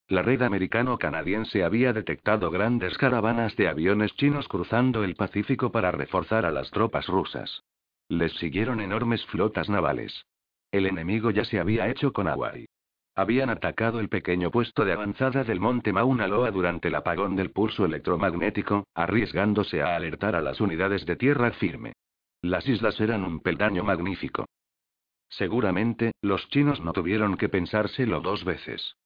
La red americano-canadiense había detectado grandes caravanas de aviones chinos cruzando el Pacífico para reforzar a las tropas rusas. Les siguieron enormes flotas navales. El enemigo ya se había hecho con Hawaii. Habían atacado el pequeño puesto de avanzada del monte Mauna Loa durante el apagón del pulso electromagnético, arriesgándose a alertar a las unidades de tierra firme. Las islas eran un peldaño magnífico. Seguramente, los chinos no tuvieron que pensárselo dos veces.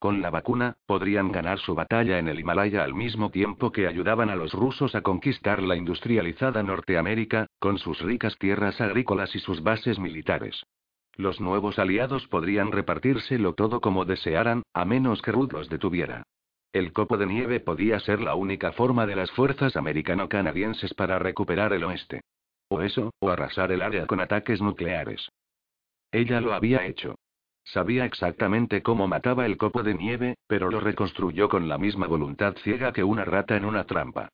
Con la vacuna, podrían ganar su batalla en el Himalaya al mismo tiempo que ayudaban a los rusos a conquistar la industrializada Norteamérica, con sus ricas tierras agrícolas y sus bases militares. Los nuevos aliados podrían repartírselo todo como desearan, a menos que Ruth los detuviera. El copo de nieve podía ser la única forma de las fuerzas americano-canadienses para recuperar el oeste. O eso, o arrasar el área con ataques nucleares. Ella lo había hecho. Sabía exactamente cómo mataba el copo de nieve, pero lo reconstruyó con la misma voluntad ciega que una rata en una trampa.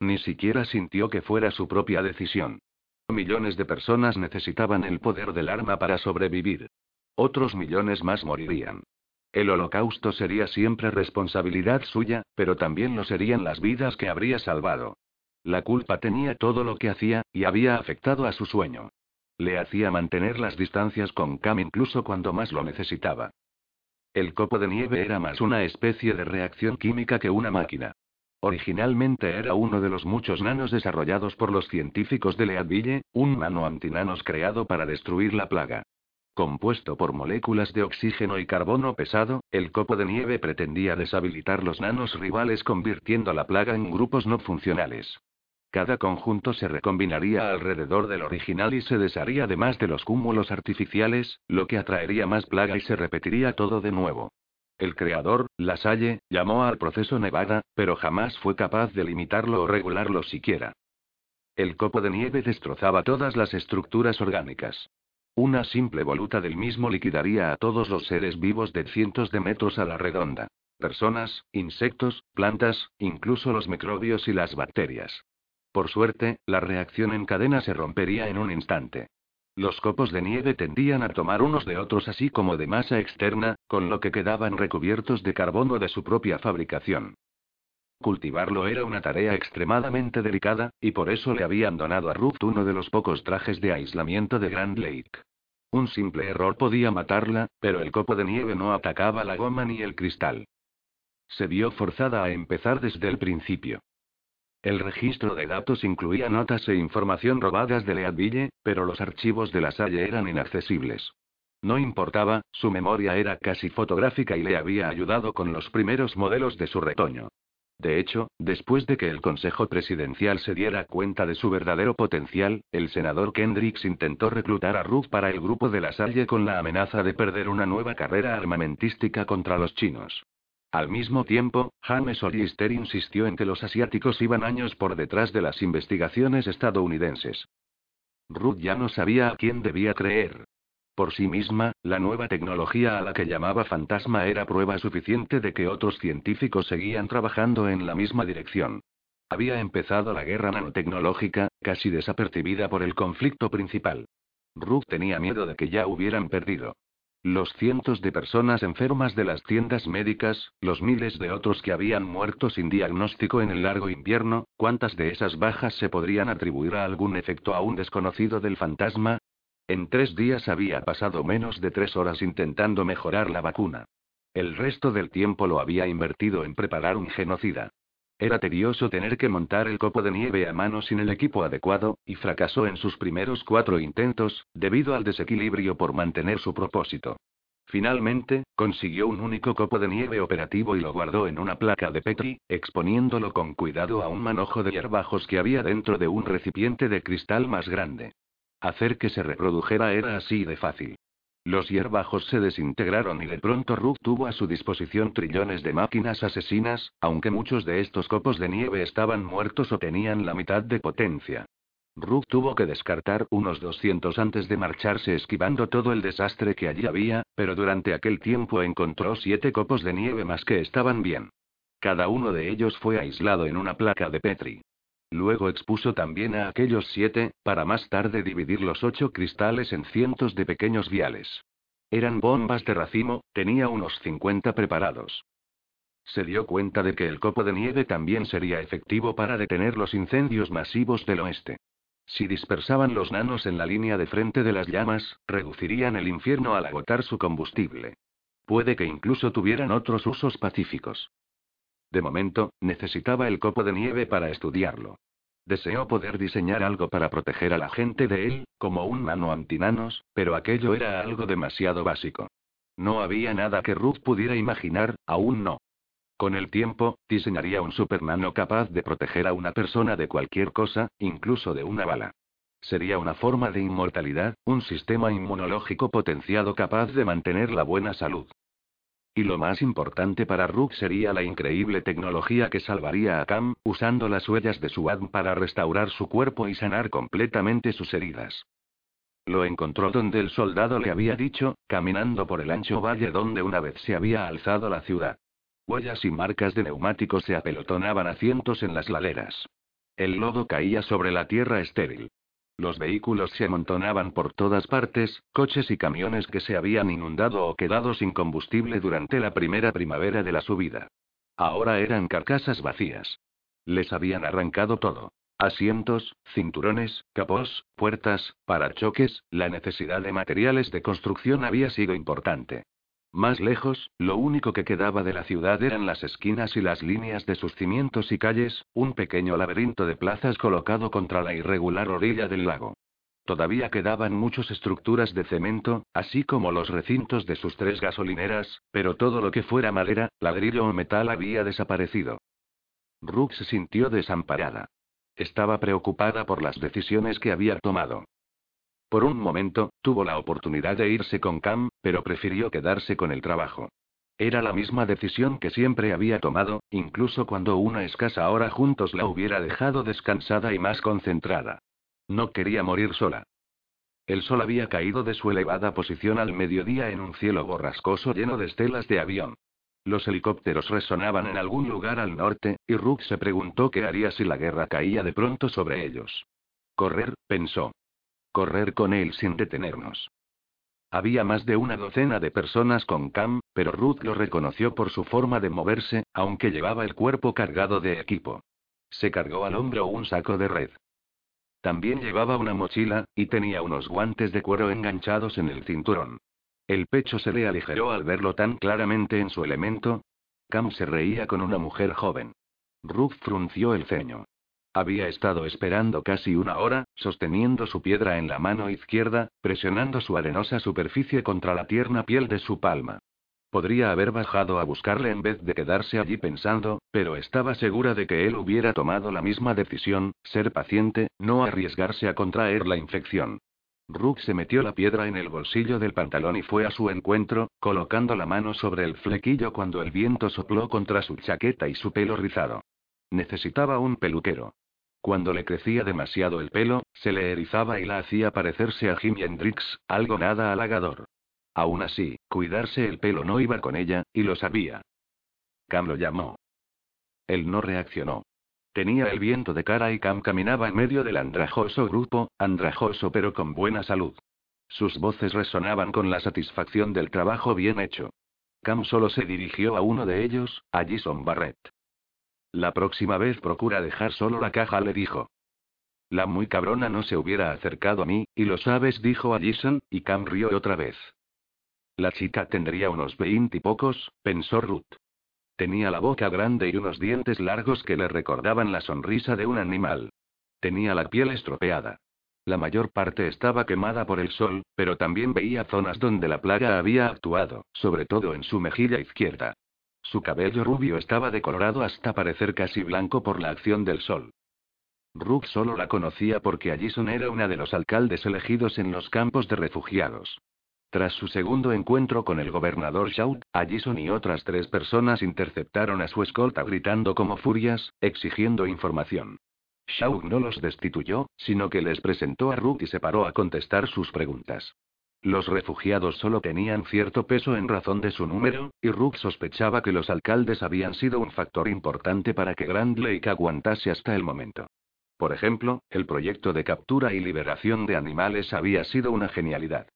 Ni siquiera sintió que fuera su propia decisión. Millones de personas necesitaban el poder del arma para sobrevivir. Otros millones más morirían. El holocausto sería siempre responsabilidad suya, pero también lo serían las vidas que habría salvado. La culpa tenía todo lo que hacía, y había afectado a su sueño. Le hacía mantener las distancias con Cam incluso cuando más lo necesitaba. El copo de nieve era más una especie de reacción química que una máquina. Originalmente era uno de los muchos nanos desarrollados por los científicos de Leadville, un nano antinanos creado para destruir la plaga. Compuesto por moléculas de oxígeno y carbono pesado, el copo de nieve pretendía deshabilitar los nanos rivales convirtiendo la plaga en grupos no funcionales. Cada conjunto se recombinaría alrededor del original y se desharía de más de los cúmulos artificiales, lo que atraería más plaga y se repetiría todo de nuevo. El creador, Lasalle, llamó al proceso Nevada, pero jamás fue capaz de limitarlo o regularlo siquiera. El copo de nieve destrozaba todas las estructuras orgánicas. Una simple voluta del mismo liquidaría a todos los seres vivos de cientos de metros a la redonda. Personas, insectos, plantas, incluso los microbios y las bacterias. Por suerte, la reacción en cadena se rompería en un instante. Los copos de nieve tendían a tomar unos de otros así como de masa externa, con lo que quedaban recubiertos de carbono de su propia fabricación. Cultivarlo era una tarea extremadamente delicada, y por eso le habían donado a Ruth uno de los pocos trajes de aislamiento de Grand Lake. Un simple error podía matarla, pero el copo de nieve no atacaba la goma ni el cristal. Se vio forzada a empezar desde el principio. El registro de datos incluía notas e información robadas de Leadville, pero los archivos de la Salle eran inaccesibles. No importaba, su memoria era casi fotográfica y le había ayudado con los primeros modelos de su retoño. De hecho, después de que el Consejo Presidencial se diera cuenta de su verdadero potencial, el senador Kendricks intentó reclutar a Ruth para el grupo de la Salle con la amenaza de perder una nueva carrera armamentística contra los chinos. Al mismo tiempo, James Ollister insistió en que los asiáticos iban años por detrás de las investigaciones estadounidenses. Ruth ya no sabía a quién debía creer. Por sí misma, la nueva tecnología a la que llamaba fantasma era prueba suficiente de que otros científicos seguían trabajando en la misma dirección. Había empezado la guerra nanotecnológica, casi desapercibida por el conflicto principal. Ruth tenía miedo de que ya hubieran perdido. Los cientos de personas enfermas de las tiendas médicas, los miles de otros que habían muerto sin diagnóstico en el largo invierno, ¿cuántas de esas bajas se podrían atribuir a algún efecto aún desconocido del fantasma? En tres días había pasado menos de tres horas intentando mejorar la vacuna. El resto del tiempo lo había invertido en preparar un genocida. Era tedioso tener que montar el copo de nieve a mano sin el equipo adecuado, y fracasó en sus primeros cuatro intentos, debido al desequilibrio por mantener su propósito. Finalmente, consiguió un único copo de nieve operativo y lo guardó en una placa de Petri, exponiéndolo con cuidado a un manojo de hierbajos que había dentro de un recipiente de cristal más grande. Hacer que se reprodujera era así de fácil. Los hierbajos se desintegraron y de pronto Rook tuvo a su disposición trillones de máquinas asesinas, aunque muchos de estos copos de nieve estaban muertos o tenían la mitad de potencia. Rook tuvo que descartar unos 200 antes de marcharse esquivando todo el desastre que allí había, pero durante aquel tiempo encontró siete copos de nieve más que estaban bien. Cada uno de ellos fue aislado en una placa de Petri. Luego expuso también a aquellos siete, para más tarde dividir los ocho cristales en cientos de pequeños viales. Eran bombas de racimo, tenía unos 50 preparados. Se dio cuenta de que el copo de nieve también sería efectivo para detener los incendios masivos del oeste. Si dispersaban los nanos en la línea de frente de las llamas, reducirían el infierno al agotar su combustible. Puede que incluso tuvieran otros usos pacíficos. De momento, necesitaba el copo de nieve para estudiarlo. Deseó poder diseñar algo para proteger a la gente de él, como un nano antinanos, pero aquello era algo demasiado básico. No había nada que Ruth pudiera imaginar, aún no. Con el tiempo, diseñaría un supernano capaz de proteger a una persona de cualquier cosa, incluso de una bala. Sería una forma de inmortalidad, un sistema inmunológico potenciado capaz de mantener la buena salud. Y lo más importante para Rook sería la increíble tecnología que salvaría a Cam, usando las huellas de su ADN para restaurar su cuerpo y sanar completamente sus heridas. Lo encontró donde el soldado le había dicho, caminando por el ancho valle donde una vez se había alzado la ciudad. Huellas y marcas de neumáticos se apelotonaban a cientos en las laderas. El lodo caía sobre la tierra estéril. Los vehículos se amontonaban por todas partes, coches y camiones que se habían inundado o quedado sin combustible durante la primera primavera de la subida. Ahora eran carcasas vacías. Les habían arrancado todo. Asientos, cinturones, capós, puertas, parachoques, la necesidad de materiales de construcción había sido importante. Más lejos, lo único que quedaba de la ciudad eran las esquinas y las líneas de sus cimientos y calles, un pequeño laberinto de plazas colocado contra la irregular orilla del lago. Todavía quedaban muchas estructuras de cemento, así como los recintos de sus tres gasolineras, pero todo lo que fuera madera, ladrillo o metal había desaparecido. Rook se sintió desamparada. Estaba preocupada por las decisiones que había tomado. Por un momento, tuvo la oportunidad de irse con Cam, pero prefirió quedarse con el trabajo. Era la misma decisión que siempre había tomado, incluso cuando una escasa hora juntos la hubiera dejado descansada y más concentrada. No quería morir sola. El sol había caído de su elevada posición al mediodía en un cielo borrascoso lleno de estelas de avión. Los helicópteros resonaban en algún lugar al norte, y Rook se preguntó qué haría si la guerra caía de pronto sobre ellos. Correr, pensó. Correr con él sin detenernos. Había más de una docena de personas con Cam, pero Ruth lo reconoció por su forma de moverse, aunque llevaba el cuerpo cargado de equipo. Se cargó al hombro un saco de red. También llevaba una mochila, y tenía unos guantes de cuero enganchados en el cinturón. El pecho se le aligeró al verlo tan claramente en su elemento. Cam se reía con una mujer joven. Ruth frunció el ceño. Había estado esperando casi una hora, sosteniendo su piedra en la mano izquierda, presionando su arenosa superficie contra la tierna piel de su palma. Podría haber bajado a buscarle en vez de quedarse allí pensando, pero estaba segura de que él hubiera tomado la misma decisión, ser paciente, no arriesgarse a contraer la infección. Rook se metió la piedra en el bolsillo del pantalón y fue a su encuentro, colocando la mano sobre el flequillo cuando el viento sopló contra su chaqueta y su pelo rizado. Necesitaba un peluquero. Cuando le crecía demasiado el pelo, se le erizaba y la hacía parecerse a Jimi Hendrix, algo nada halagador. Aún así, cuidarse el pelo no iba con ella, y lo sabía. Cam lo llamó. Él no reaccionó. Tenía el viento de cara y Cam caminaba en medio del andrajoso grupo, andrajoso pero con buena salud. Sus voces resonaban con la satisfacción del trabajo bien hecho. Cam solo se dirigió a uno de ellos, a Jason Barrett. La próxima vez procura dejar solo la caja, le dijo. La muy cabrona no se hubiera acercado a mí, y lo sabes, dijo a Jason, y Cam rió otra vez. La chica tendría unos veinte y pocos, pensó Ruth. Tenía la boca grande y unos dientes largos que le recordaban la sonrisa de un animal. Tenía la piel estropeada. La mayor parte estaba quemada por el sol, pero también veía zonas donde la plaga había actuado, sobre todo en su mejilla izquierda. Su cabello rubio estaba decolorado hasta parecer casi blanco por la acción del sol. Rook solo la conocía porque Allison era una de los alcaldes elegidos en los campos de refugiados. Tras su segundo encuentro con el gobernador Shaw, Allison y otras tres personas interceptaron a su escolta gritando como furias, exigiendo información. Shaw no los destituyó, sino que les presentó a Rook y se paró a contestar sus preguntas. Los refugiados solo tenían cierto peso en razón de su número, y Rook sospechaba que los alcaldes habían sido un factor importante para que Grand Lake aguantase hasta el momento. Por ejemplo, el proyecto de captura y liberación de animales había sido una genialidad.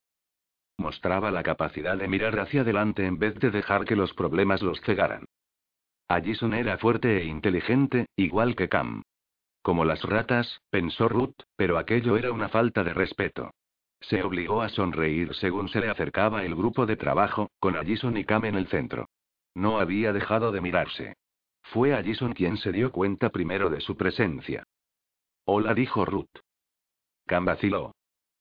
Mostraba la capacidad de mirar hacia adelante en vez de dejar que los problemas los cegaran. Allison era fuerte e inteligente, igual que Cam. Como las ratas, pensó Ruth, pero aquello era una falta de respeto. Se obligó a sonreír según se le acercaba el grupo de trabajo, con Allison y Cam en el centro. No había dejado de mirarse. Fue Allison quien se dio cuenta primero de su presencia. Hola, dijo Ruth. Cam vaciló.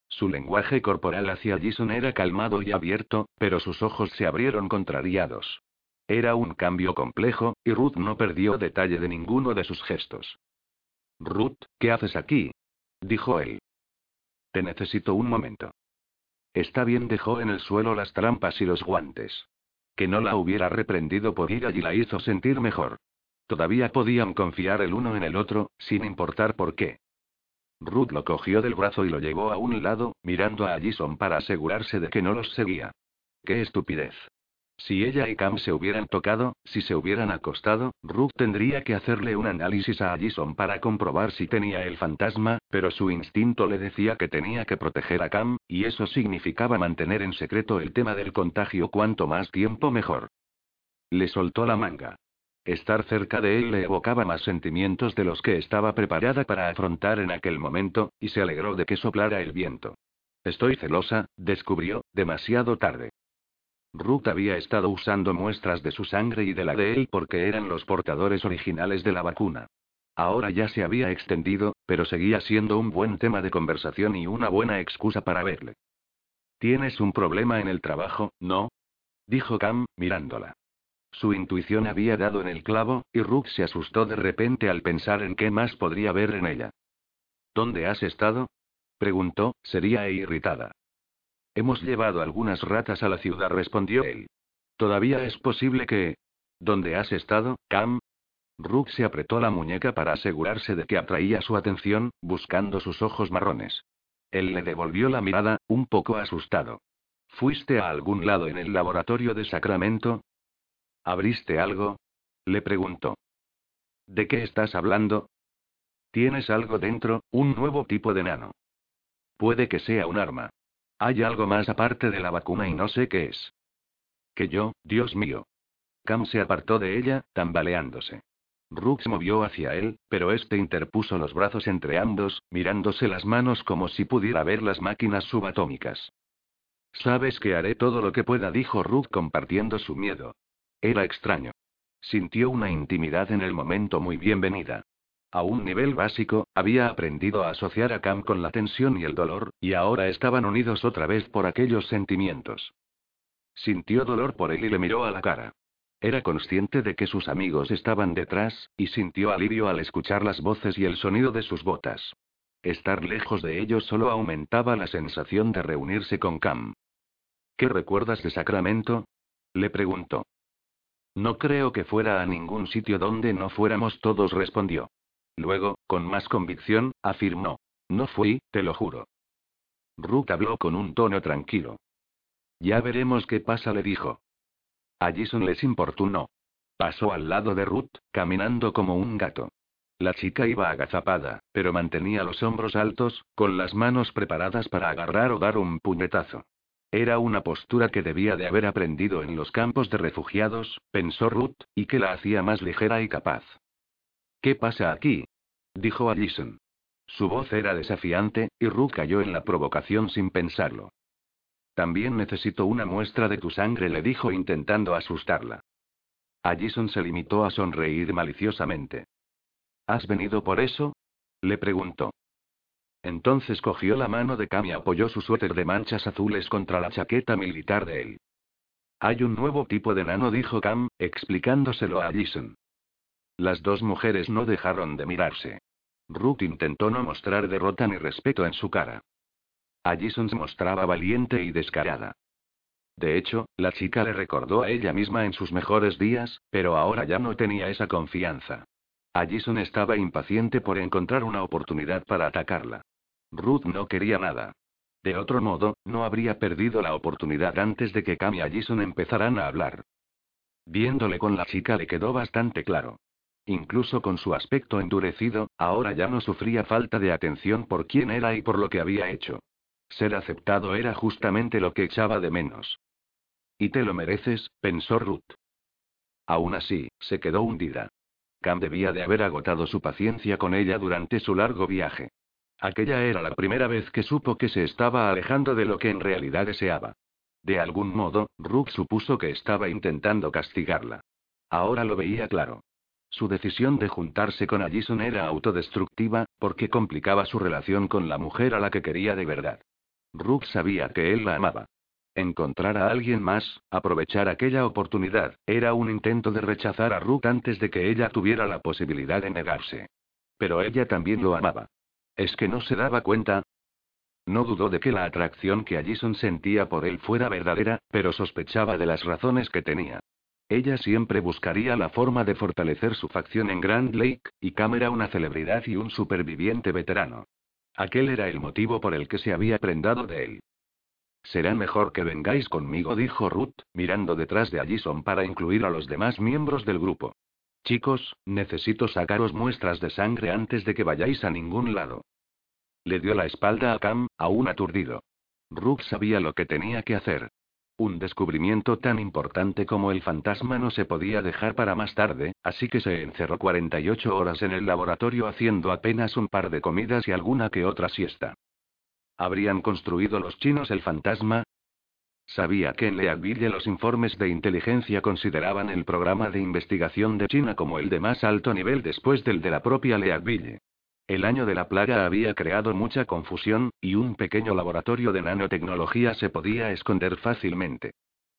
Su lenguaje corporal hacia Jason era calmado y abierto, pero sus ojos se abrieron contrariados. Era un cambio complejo, y Ruth no perdió detalle de ninguno de sus gestos. Ruth, ¿qué haces aquí? dijo él. Te necesito un momento. Está bien, dejó en el suelo las trampas y los guantes. Que no la hubiera reprendido por ir allí la hizo sentir mejor. Todavía podían confiar el uno en el otro, sin importar por qué. Ruth lo cogió del brazo y lo llevó a un lado, mirando a Allison para asegurarse de que no los seguía. ¡Qué estupidez! Si ella y Cam se hubieran tocado, si se hubieran acostado, Ruth tendría que hacerle un análisis a Allison para comprobar si tenía el fantasma, pero su instinto le decía que tenía que proteger a Cam, y eso significaba mantener en secreto el tema del contagio cuanto más tiempo mejor. Le soltó la manga. Estar cerca de él le evocaba más sentimientos de los que estaba preparada para afrontar en aquel momento, y se alegró de que soplara el viento. Estoy celosa, descubrió, demasiado tarde. Ruth había estado usando muestras de su sangre y de la de él porque eran los portadores originales de la vacuna. Ahora ya se había extendido, pero seguía siendo un buen tema de conversación y una buena excusa para verle. Tienes un problema en el trabajo, ¿no? dijo Cam, mirándola. Su intuición había dado en el clavo, y Rook se asustó de repente al pensar en qué más podría ver en ella. ¿Dónde has estado? preguntó, seria e irritada. Hemos llevado algunas ratas a la ciudad, respondió él. Todavía es posible que... ¿Dónde has estado, Cam? Rook se apretó la muñeca para asegurarse de que atraía su atención, buscando sus ojos marrones. Él le devolvió la mirada, un poco asustado. ¿Fuiste a algún lado en el laboratorio de Sacramento? ¿Abriste algo? Le preguntó. ¿De qué estás hablando? Tienes algo dentro, un nuevo tipo de nano. Puede que sea un arma. Hay algo más aparte de la vacuna y no sé qué es. Que yo, Dios mío. Cam se apartó de ella, tambaleándose. Se movió hacia él, pero este interpuso los brazos entre ambos, mirándose las manos como si pudiera ver las máquinas subatómicas. Sabes que haré todo lo que pueda, dijo Rook compartiendo su miedo. Era extraño. Sintió una intimidad en el momento muy bienvenida. A un nivel básico, había aprendido a asociar a Cam con la tensión y el dolor, y ahora estaban unidos otra vez por aquellos sentimientos. Sintió dolor por él y le miró a la cara. Era consciente de que sus amigos estaban detrás, y sintió alivio al escuchar las voces y el sonido de sus botas. Estar lejos de ellos solo aumentaba la sensación de reunirse con Cam. ¿Qué recuerdas de Sacramento? Le preguntó. No creo que fuera a ningún sitio donde no fuéramos todos, respondió. Luego, con más convicción, afirmó. No fui, te lo juro. Ruth habló con un tono tranquilo. Ya veremos qué pasa, le dijo. A Jason les importunó. Pasó al lado de Ruth, caminando como un gato. La chica iba agazapada, pero mantenía los hombros altos, con las manos preparadas para agarrar o dar un puñetazo. Era una postura que debía de haber aprendido en los campos de refugiados, pensó Ruth, y que la hacía más ligera y capaz. ¿Qué pasa aquí? dijo Allison. Su voz era desafiante, y Ruth cayó en la provocación sin pensarlo. También necesito una muestra de tu sangre, le dijo intentando asustarla. Allison se limitó a sonreír maliciosamente. ¿Has venido por eso? le preguntó. Entonces cogió la mano de Cam y apoyó su suéter de manchas azules contra la chaqueta militar de él. Hay un nuevo tipo de nano, dijo Cam, explicándoselo a Allison. Las dos mujeres no dejaron de mirarse. Ruth intentó no mostrar derrota ni respeto en su cara. Allison se mostraba valiente y descarada. De hecho, la chica le recordó a ella misma en sus mejores días, pero ahora ya no tenía esa confianza. Allison estaba impaciente por encontrar una oportunidad para atacarla. Ruth no quería nada. De otro modo, no habría perdido la oportunidad antes de que Cam y Allison empezaran a hablar. Viéndole con la chica le quedó bastante claro. Incluso con su aspecto endurecido, ahora ya no sufría falta de atención por quién era y por lo que había hecho. Ser aceptado era justamente lo que echaba de menos. Y te lo mereces, pensó Ruth. Aún así, se quedó hundida. Cam debía de haber agotado su paciencia con ella durante su largo viaje. Aquella era la primera vez que supo que se estaba alejando de lo que en realidad deseaba. De algún modo, Rook supuso que estaba intentando castigarla. Ahora lo veía claro. Su decisión de juntarse con Allison era autodestructiva, porque complicaba su relación con la mujer a la que quería de verdad. Rook sabía que él la amaba. Encontrar a alguien más, aprovechar aquella oportunidad, era un intento de rechazar a Rook antes de que ella tuviera la posibilidad de negarse. Pero ella también lo amaba. ¿Es que no se daba cuenta? No dudó de que la atracción que Allison sentía por él fuera verdadera, pero sospechaba de las razones que tenía. Ella siempre buscaría la forma de fortalecer su facción en Grand Lake, y Cam era una celebridad y un superviviente veterano. Aquel era el motivo por el que se había prendado de él. Será mejor que vengáis conmigo, dijo Ruth, mirando detrás de Allison para incluir a los demás miembros del grupo. Chicos, necesito sacaros muestras de sangre antes de que vayáis a ningún lado. Le dio la espalda a Cam, aún aturdido. Rook sabía lo que tenía que hacer. Un descubrimiento tan importante como el fantasma no se podía dejar para más tarde, así que se encerró 48 horas en el laboratorio haciendo apenas un par de comidas y alguna que otra siesta. ¿Habrían construido los chinos el fantasma? Sabía que en Leadville los informes de inteligencia consideraban el programa de investigación de China como el de más alto nivel después del de la propia Leadville. El año de la plaga había creado mucha confusión, y un pequeño laboratorio de nanotecnología se podía esconder fácilmente.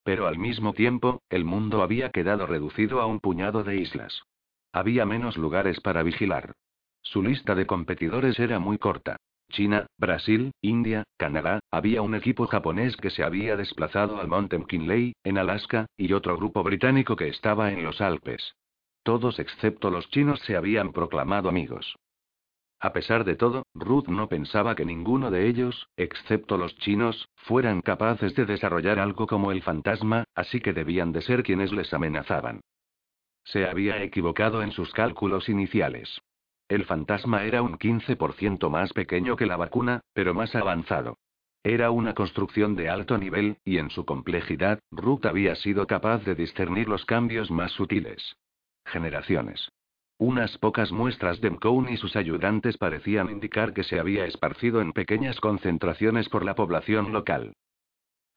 Pero al mismo tiempo, el mundo había quedado reducido a un puñado de islas. Había menos lugares para vigilar. Su lista de competidores era muy corta. China, Brasil, India, Canadá, había un equipo japonés que se había desplazado al Monte McKinley, en Alaska, y otro grupo británico que estaba en los Alpes. Todos excepto los chinos se habían proclamado amigos. A pesar de todo, Ruth no pensaba que ninguno de ellos, excepto los chinos, fueran capaces de desarrollar algo como el fantasma, así que debían de ser quienes les amenazaban. Se había equivocado en sus cálculos iniciales. El fantasma era un 15% más pequeño que la vacuna, pero más avanzado. Era una construcción de alto nivel, y en su complejidad, Ruth había sido capaz de discernir los cambios más sutiles. Generaciones. Unas pocas muestras de Mcown y sus ayudantes parecían indicar que se había esparcido en pequeñas concentraciones por la población local.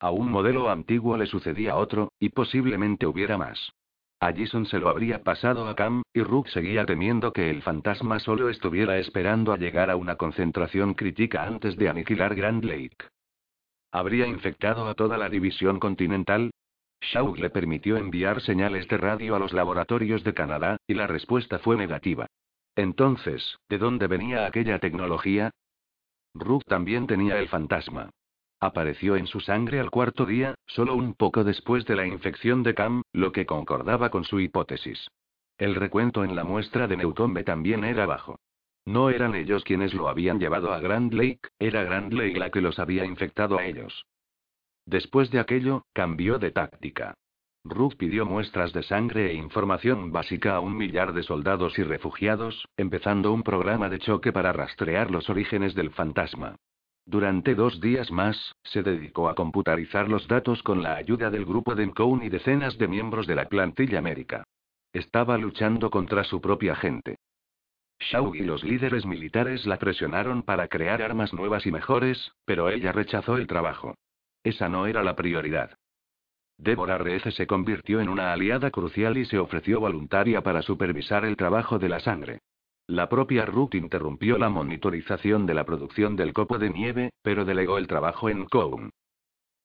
A un modelo antiguo le sucedía otro, y posiblemente hubiera más. Allison se lo habría pasado a Cam, y Rook seguía temiendo que el fantasma solo estuviera esperando a llegar a una concentración crítica antes de aniquilar Grand Lake. ¿Habría infectado a toda la división continental? Shaw le permitió enviar señales de radio a los laboratorios de Canadá, y la respuesta fue negativa. Entonces, ¿de dónde venía aquella tecnología? Rook también tenía el fantasma. Apareció en su sangre al cuarto día, solo un poco después de la infección de Cam, lo que concordaba con su hipótesis. El recuento en la muestra de Newton también era bajo. No eran ellos quienes lo habían llevado a Grand Lake, era Grand Lake la que los había infectado a ellos. Después de aquello, cambió de táctica. Ruth pidió muestras de sangre e información básica a un millar de soldados y refugiados, empezando un programa de choque para rastrear los orígenes del fantasma. Durante dos días más, se dedicó a computarizar los datos con la ayuda del grupo de Mcown y decenas de miembros de la plantilla América. Estaba luchando contra su propia gente. Shaw y los líderes militares la presionaron para crear armas nuevas y mejores, pero ella rechazó el trabajo. Esa no era la prioridad. Deborah Reese se convirtió en una aliada crucial y se ofreció voluntaria para supervisar el trabajo de la sangre. La propia Ruth interrumpió la monitorización de la producción del copo de nieve, pero delegó el trabajo en Cown.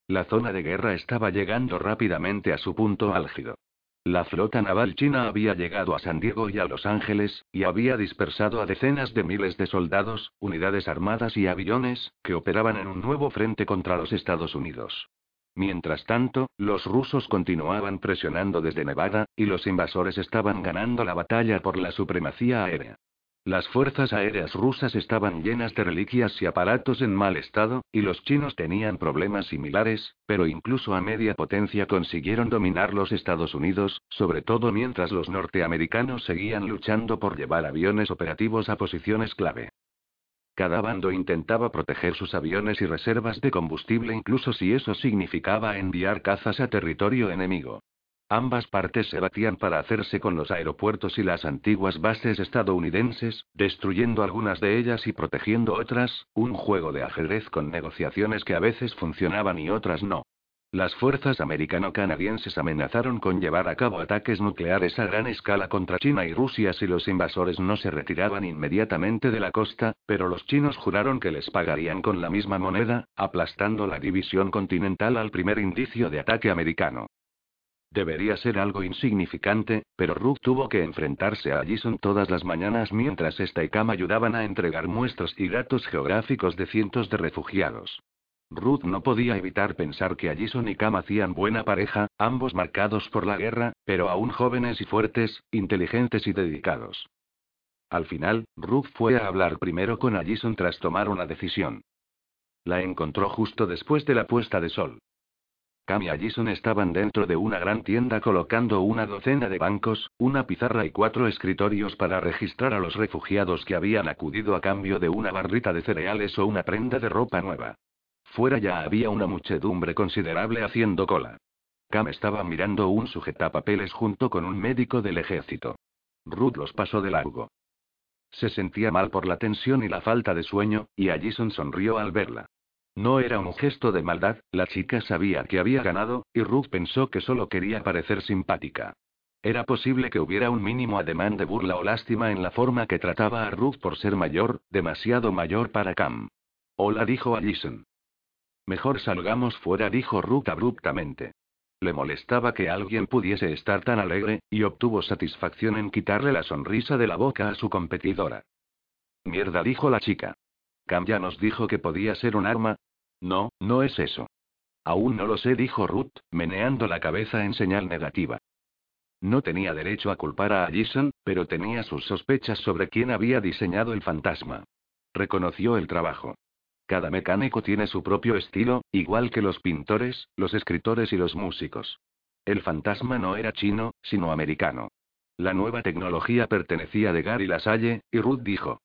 La zona de guerra estaba llegando rápidamente a su punto álgido. La flota naval china había llegado a San Diego y a Los Ángeles, y había dispersado a decenas de miles de soldados, unidades armadas y aviones, que operaban en un nuevo frente contra los Estados Unidos. Mientras tanto, los rusos continuaban presionando desde Nevada, y los invasores estaban ganando la batalla por la supremacía aérea. Las fuerzas aéreas rusas estaban llenas de reliquias y aparatos en mal estado, y los chinos tenían problemas similares, pero incluso a media potencia consiguieron dominar los Estados Unidos, sobre todo mientras los norteamericanos seguían luchando por llevar aviones operativos a posiciones clave. Cada bando intentaba proteger sus aviones y reservas de combustible incluso si eso significaba enviar cazas a territorio enemigo. Ambas partes se batían para hacerse con los aeropuertos y las antiguas bases estadounidenses, destruyendo algunas de ellas y protegiendo otras, un juego de ajedrez con negociaciones que a veces funcionaban y otras no. Las fuerzas americano-canadienses amenazaron con llevar a cabo ataques nucleares a gran escala contra China y Rusia si los invasores no se retiraban inmediatamente de la costa, pero los chinos juraron que les pagarían con la misma moneda, aplastando la división continental al primer indicio de ataque americano. Debería ser algo insignificante, pero Rook tuvo que enfrentarse a Jason todas las mañanas mientras esta y Cam ayudaban a entregar muestras y datos geográficos de cientos de refugiados. Ruth no podía evitar pensar que Jason y Cam hacían buena pareja, ambos marcados por la guerra, pero aún jóvenes y fuertes, inteligentes y dedicados. Al final, Ruth fue a hablar primero con Jason tras tomar una decisión. La encontró justo después de la puesta de sol. Cam y Allison estaban dentro de una gran tienda colocando una docena de bancos, una pizarra y cuatro escritorios para registrar a los refugiados que habían acudido a cambio de una barrita de cereales o una prenda de ropa nueva. Fuera ya había una muchedumbre considerable haciendo cola. Cam estaba mirando un sujetapapeles junto con un médico del ejército. Ruth los pasó de largo. Se sentía mal por la tensión y la falta de sueño, y Allison sonrió al verla. No era un gesto de maldad, la chica sabía que había ganado, y Ruth pensó que solo quería parecer simpática. Era posible que hubiera un mínimo ademán de burla o lástima en la forma que trataba a Ruth por ser mayor, demasiado mayor para Cam. Hola, dijo Allison. Mejor salgamos fuera, dijo Ruth abruptamente. Le molestaba que alguien pudiese estar tan alegre, y obtuvo satisfacción en quitarle la sonrisa de la boca a su competidora. Mierda, dijo la chica. Ya nos dijo que podía ser un arma. No, no es eso. Aún no lo sé, dijo Ruth, meneando la cabeza en señal negativa. No tenía derecho a culpar a Allison, pero tenía sus sospechas sobre quién había diseñado el fantasma. Reconoció el trabajo. Cada mecánico tiene su propio estilo, igual que los pintores, los escritores y los músicos. El fantasma no era chino, sino americano. La nueva tecnología pertenecía de Gary Lasalle, y Ruth dijo.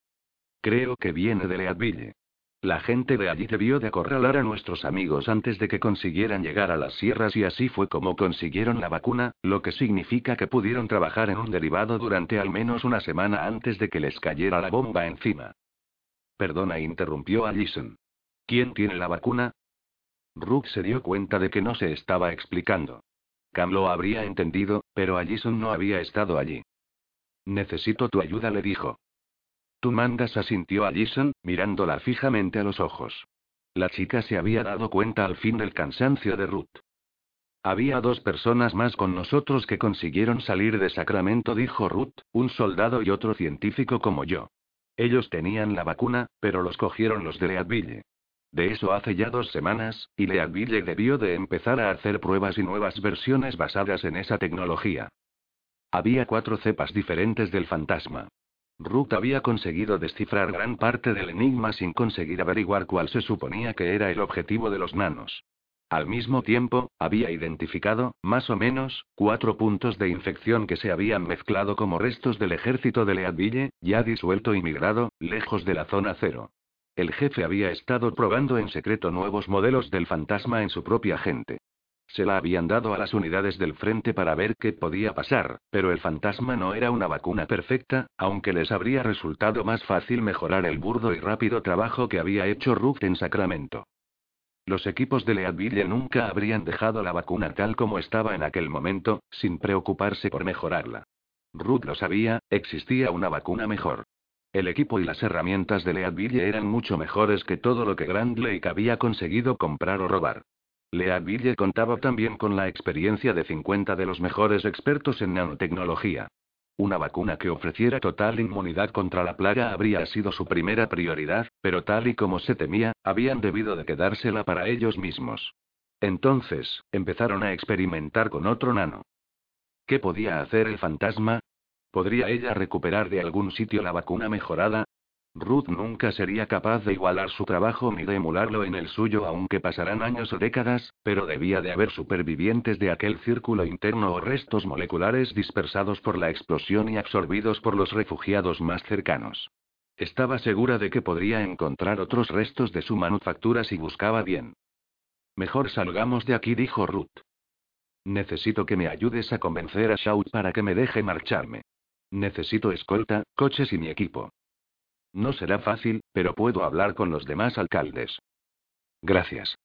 Creo que viene de Leadville. La gente de allí debió de acorralar a nuestros amigos antes de que consiguieran llegar a las sierras y así fue como consiguieron la vacuna, lo que significa que pudieron trabajar en un derivado durante al menos una semana antes de que les cayera la bomba encima. Perdona, interrumpió Allison. ¿Quién tiene la vacuna? Rook se dio cuenta de que no se estaba explicando. Cam lo habría entendido, pero Allison no había estado allí. Necesito tu ayuda, le dijo. Tú mandas, asintió Allison, mirándola fijamente a los ojos. La chica se había dado cuenta al fin del cansancio de Ruth. Había dos personas más con nosotros que consiguieron salir de Sacramento, dijo Ruth, un soldado y otro científico como yo. Ellos tenían la vacuna, pero los cogieron los de Leadville. De eso hace ya dos semanas, y Leadville debió de empezar a hacer pruebas y nuevas versiones basadas en esa tecnología. Había cuatro cepas diferentes del fantasma. Ruth había conseguido descifrar gran parte del enigma sin conseguir averiguar cuál se suponía que era el objetivo de los nanos. Al mismo tiempo, había identificado, más o menos, cuatro puntos de infección que se habían mezclado como restos del ejército de Leadville, ya disuelto y migrado, lejos de la zona cero. El jefe había estado probando en secreto nuevos modelos del fantasma en su propia gente. Se la habían dado a las unidades del frente para ver qué podía pasar, pero el fantasma no era una vacuna perfecta, aunque les habría resultado más fácil mejorar el burdo y rápido trabajo que había hecho Ruth en Sacramento. Los equipos de Leadville nunca habrían dejado la vacuna tal como estaba en aquel momento, sin preocuparse por mejorarla. Ruth lo sabía, existía una vacuna mejor. El equipo y las herramientas de Leadville eran mucho mejores que todo lo que Grand Lake había conseguido comprar o robar. Leadville contaba también con la experiencia de 50 de los mejores expertos en nanotecnología. Una vacuna que ofreciera total inmunidad contra la plaga habría sido su primera prioridad, pero tal y como se temía, habían debido de quedársela para ellos mismos. Entonces, empezaron a experimentar con otro nano. ¿Qué podía hacer el fantasma? ¿Podría ella recuperar de algún sitio la vacuna mejorada? Ruth nunca sería capaz de igualar su trabajo ni de emularlo en el suyo aunque pasarán años o décadas, pero debía de haber supervivientes de aquel círculo interno o restos moleculares dispersados por la explosión y absorbidos por los refugiados más cercanos. Estaba segura de que podría encontrar otros restos de su manufactura si buscaba bien. Mejor salgamos de aquí, dijo Ruth. Necesito que me ayudes a convencer a Shout para que me deje marcharme. Necesito escolta, coches y mi equipo. No será fácil, pero puedo hablar con los demás alcaldes. Gracias.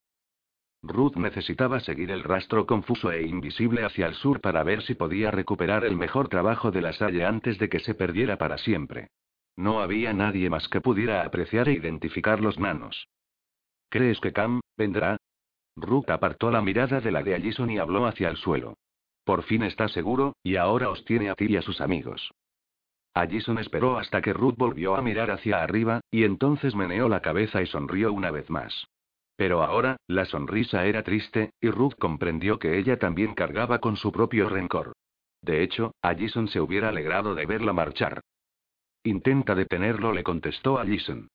Ruth necesitaba seguir el rastro confuso e invisible hacia el sur para ver si podía recuperar el mejor trabajo de la Salle antes de que se perdiera para siempre. No había nadie más que pudiera apreciar e identificar los nanos. ¿Crees que Cam vendrá? Ruth apartó la mirada de la de Allison y habló hacia el suelo. Por fin está seguro, y ahora os tiene a ti y a sus amigos. Allison esperó hasta que Ruth volvió a mirar hacia arriba, y entonces meneó la cabeza y sonrió una vez más. Pero ahora, la sonrisa era triste, y Ruth comprendió que ella también cargaba con su propio rencor. De hecho, Allison se hubiera alegrado de verla marchar. Intenta detenerlo, le contestó Allison.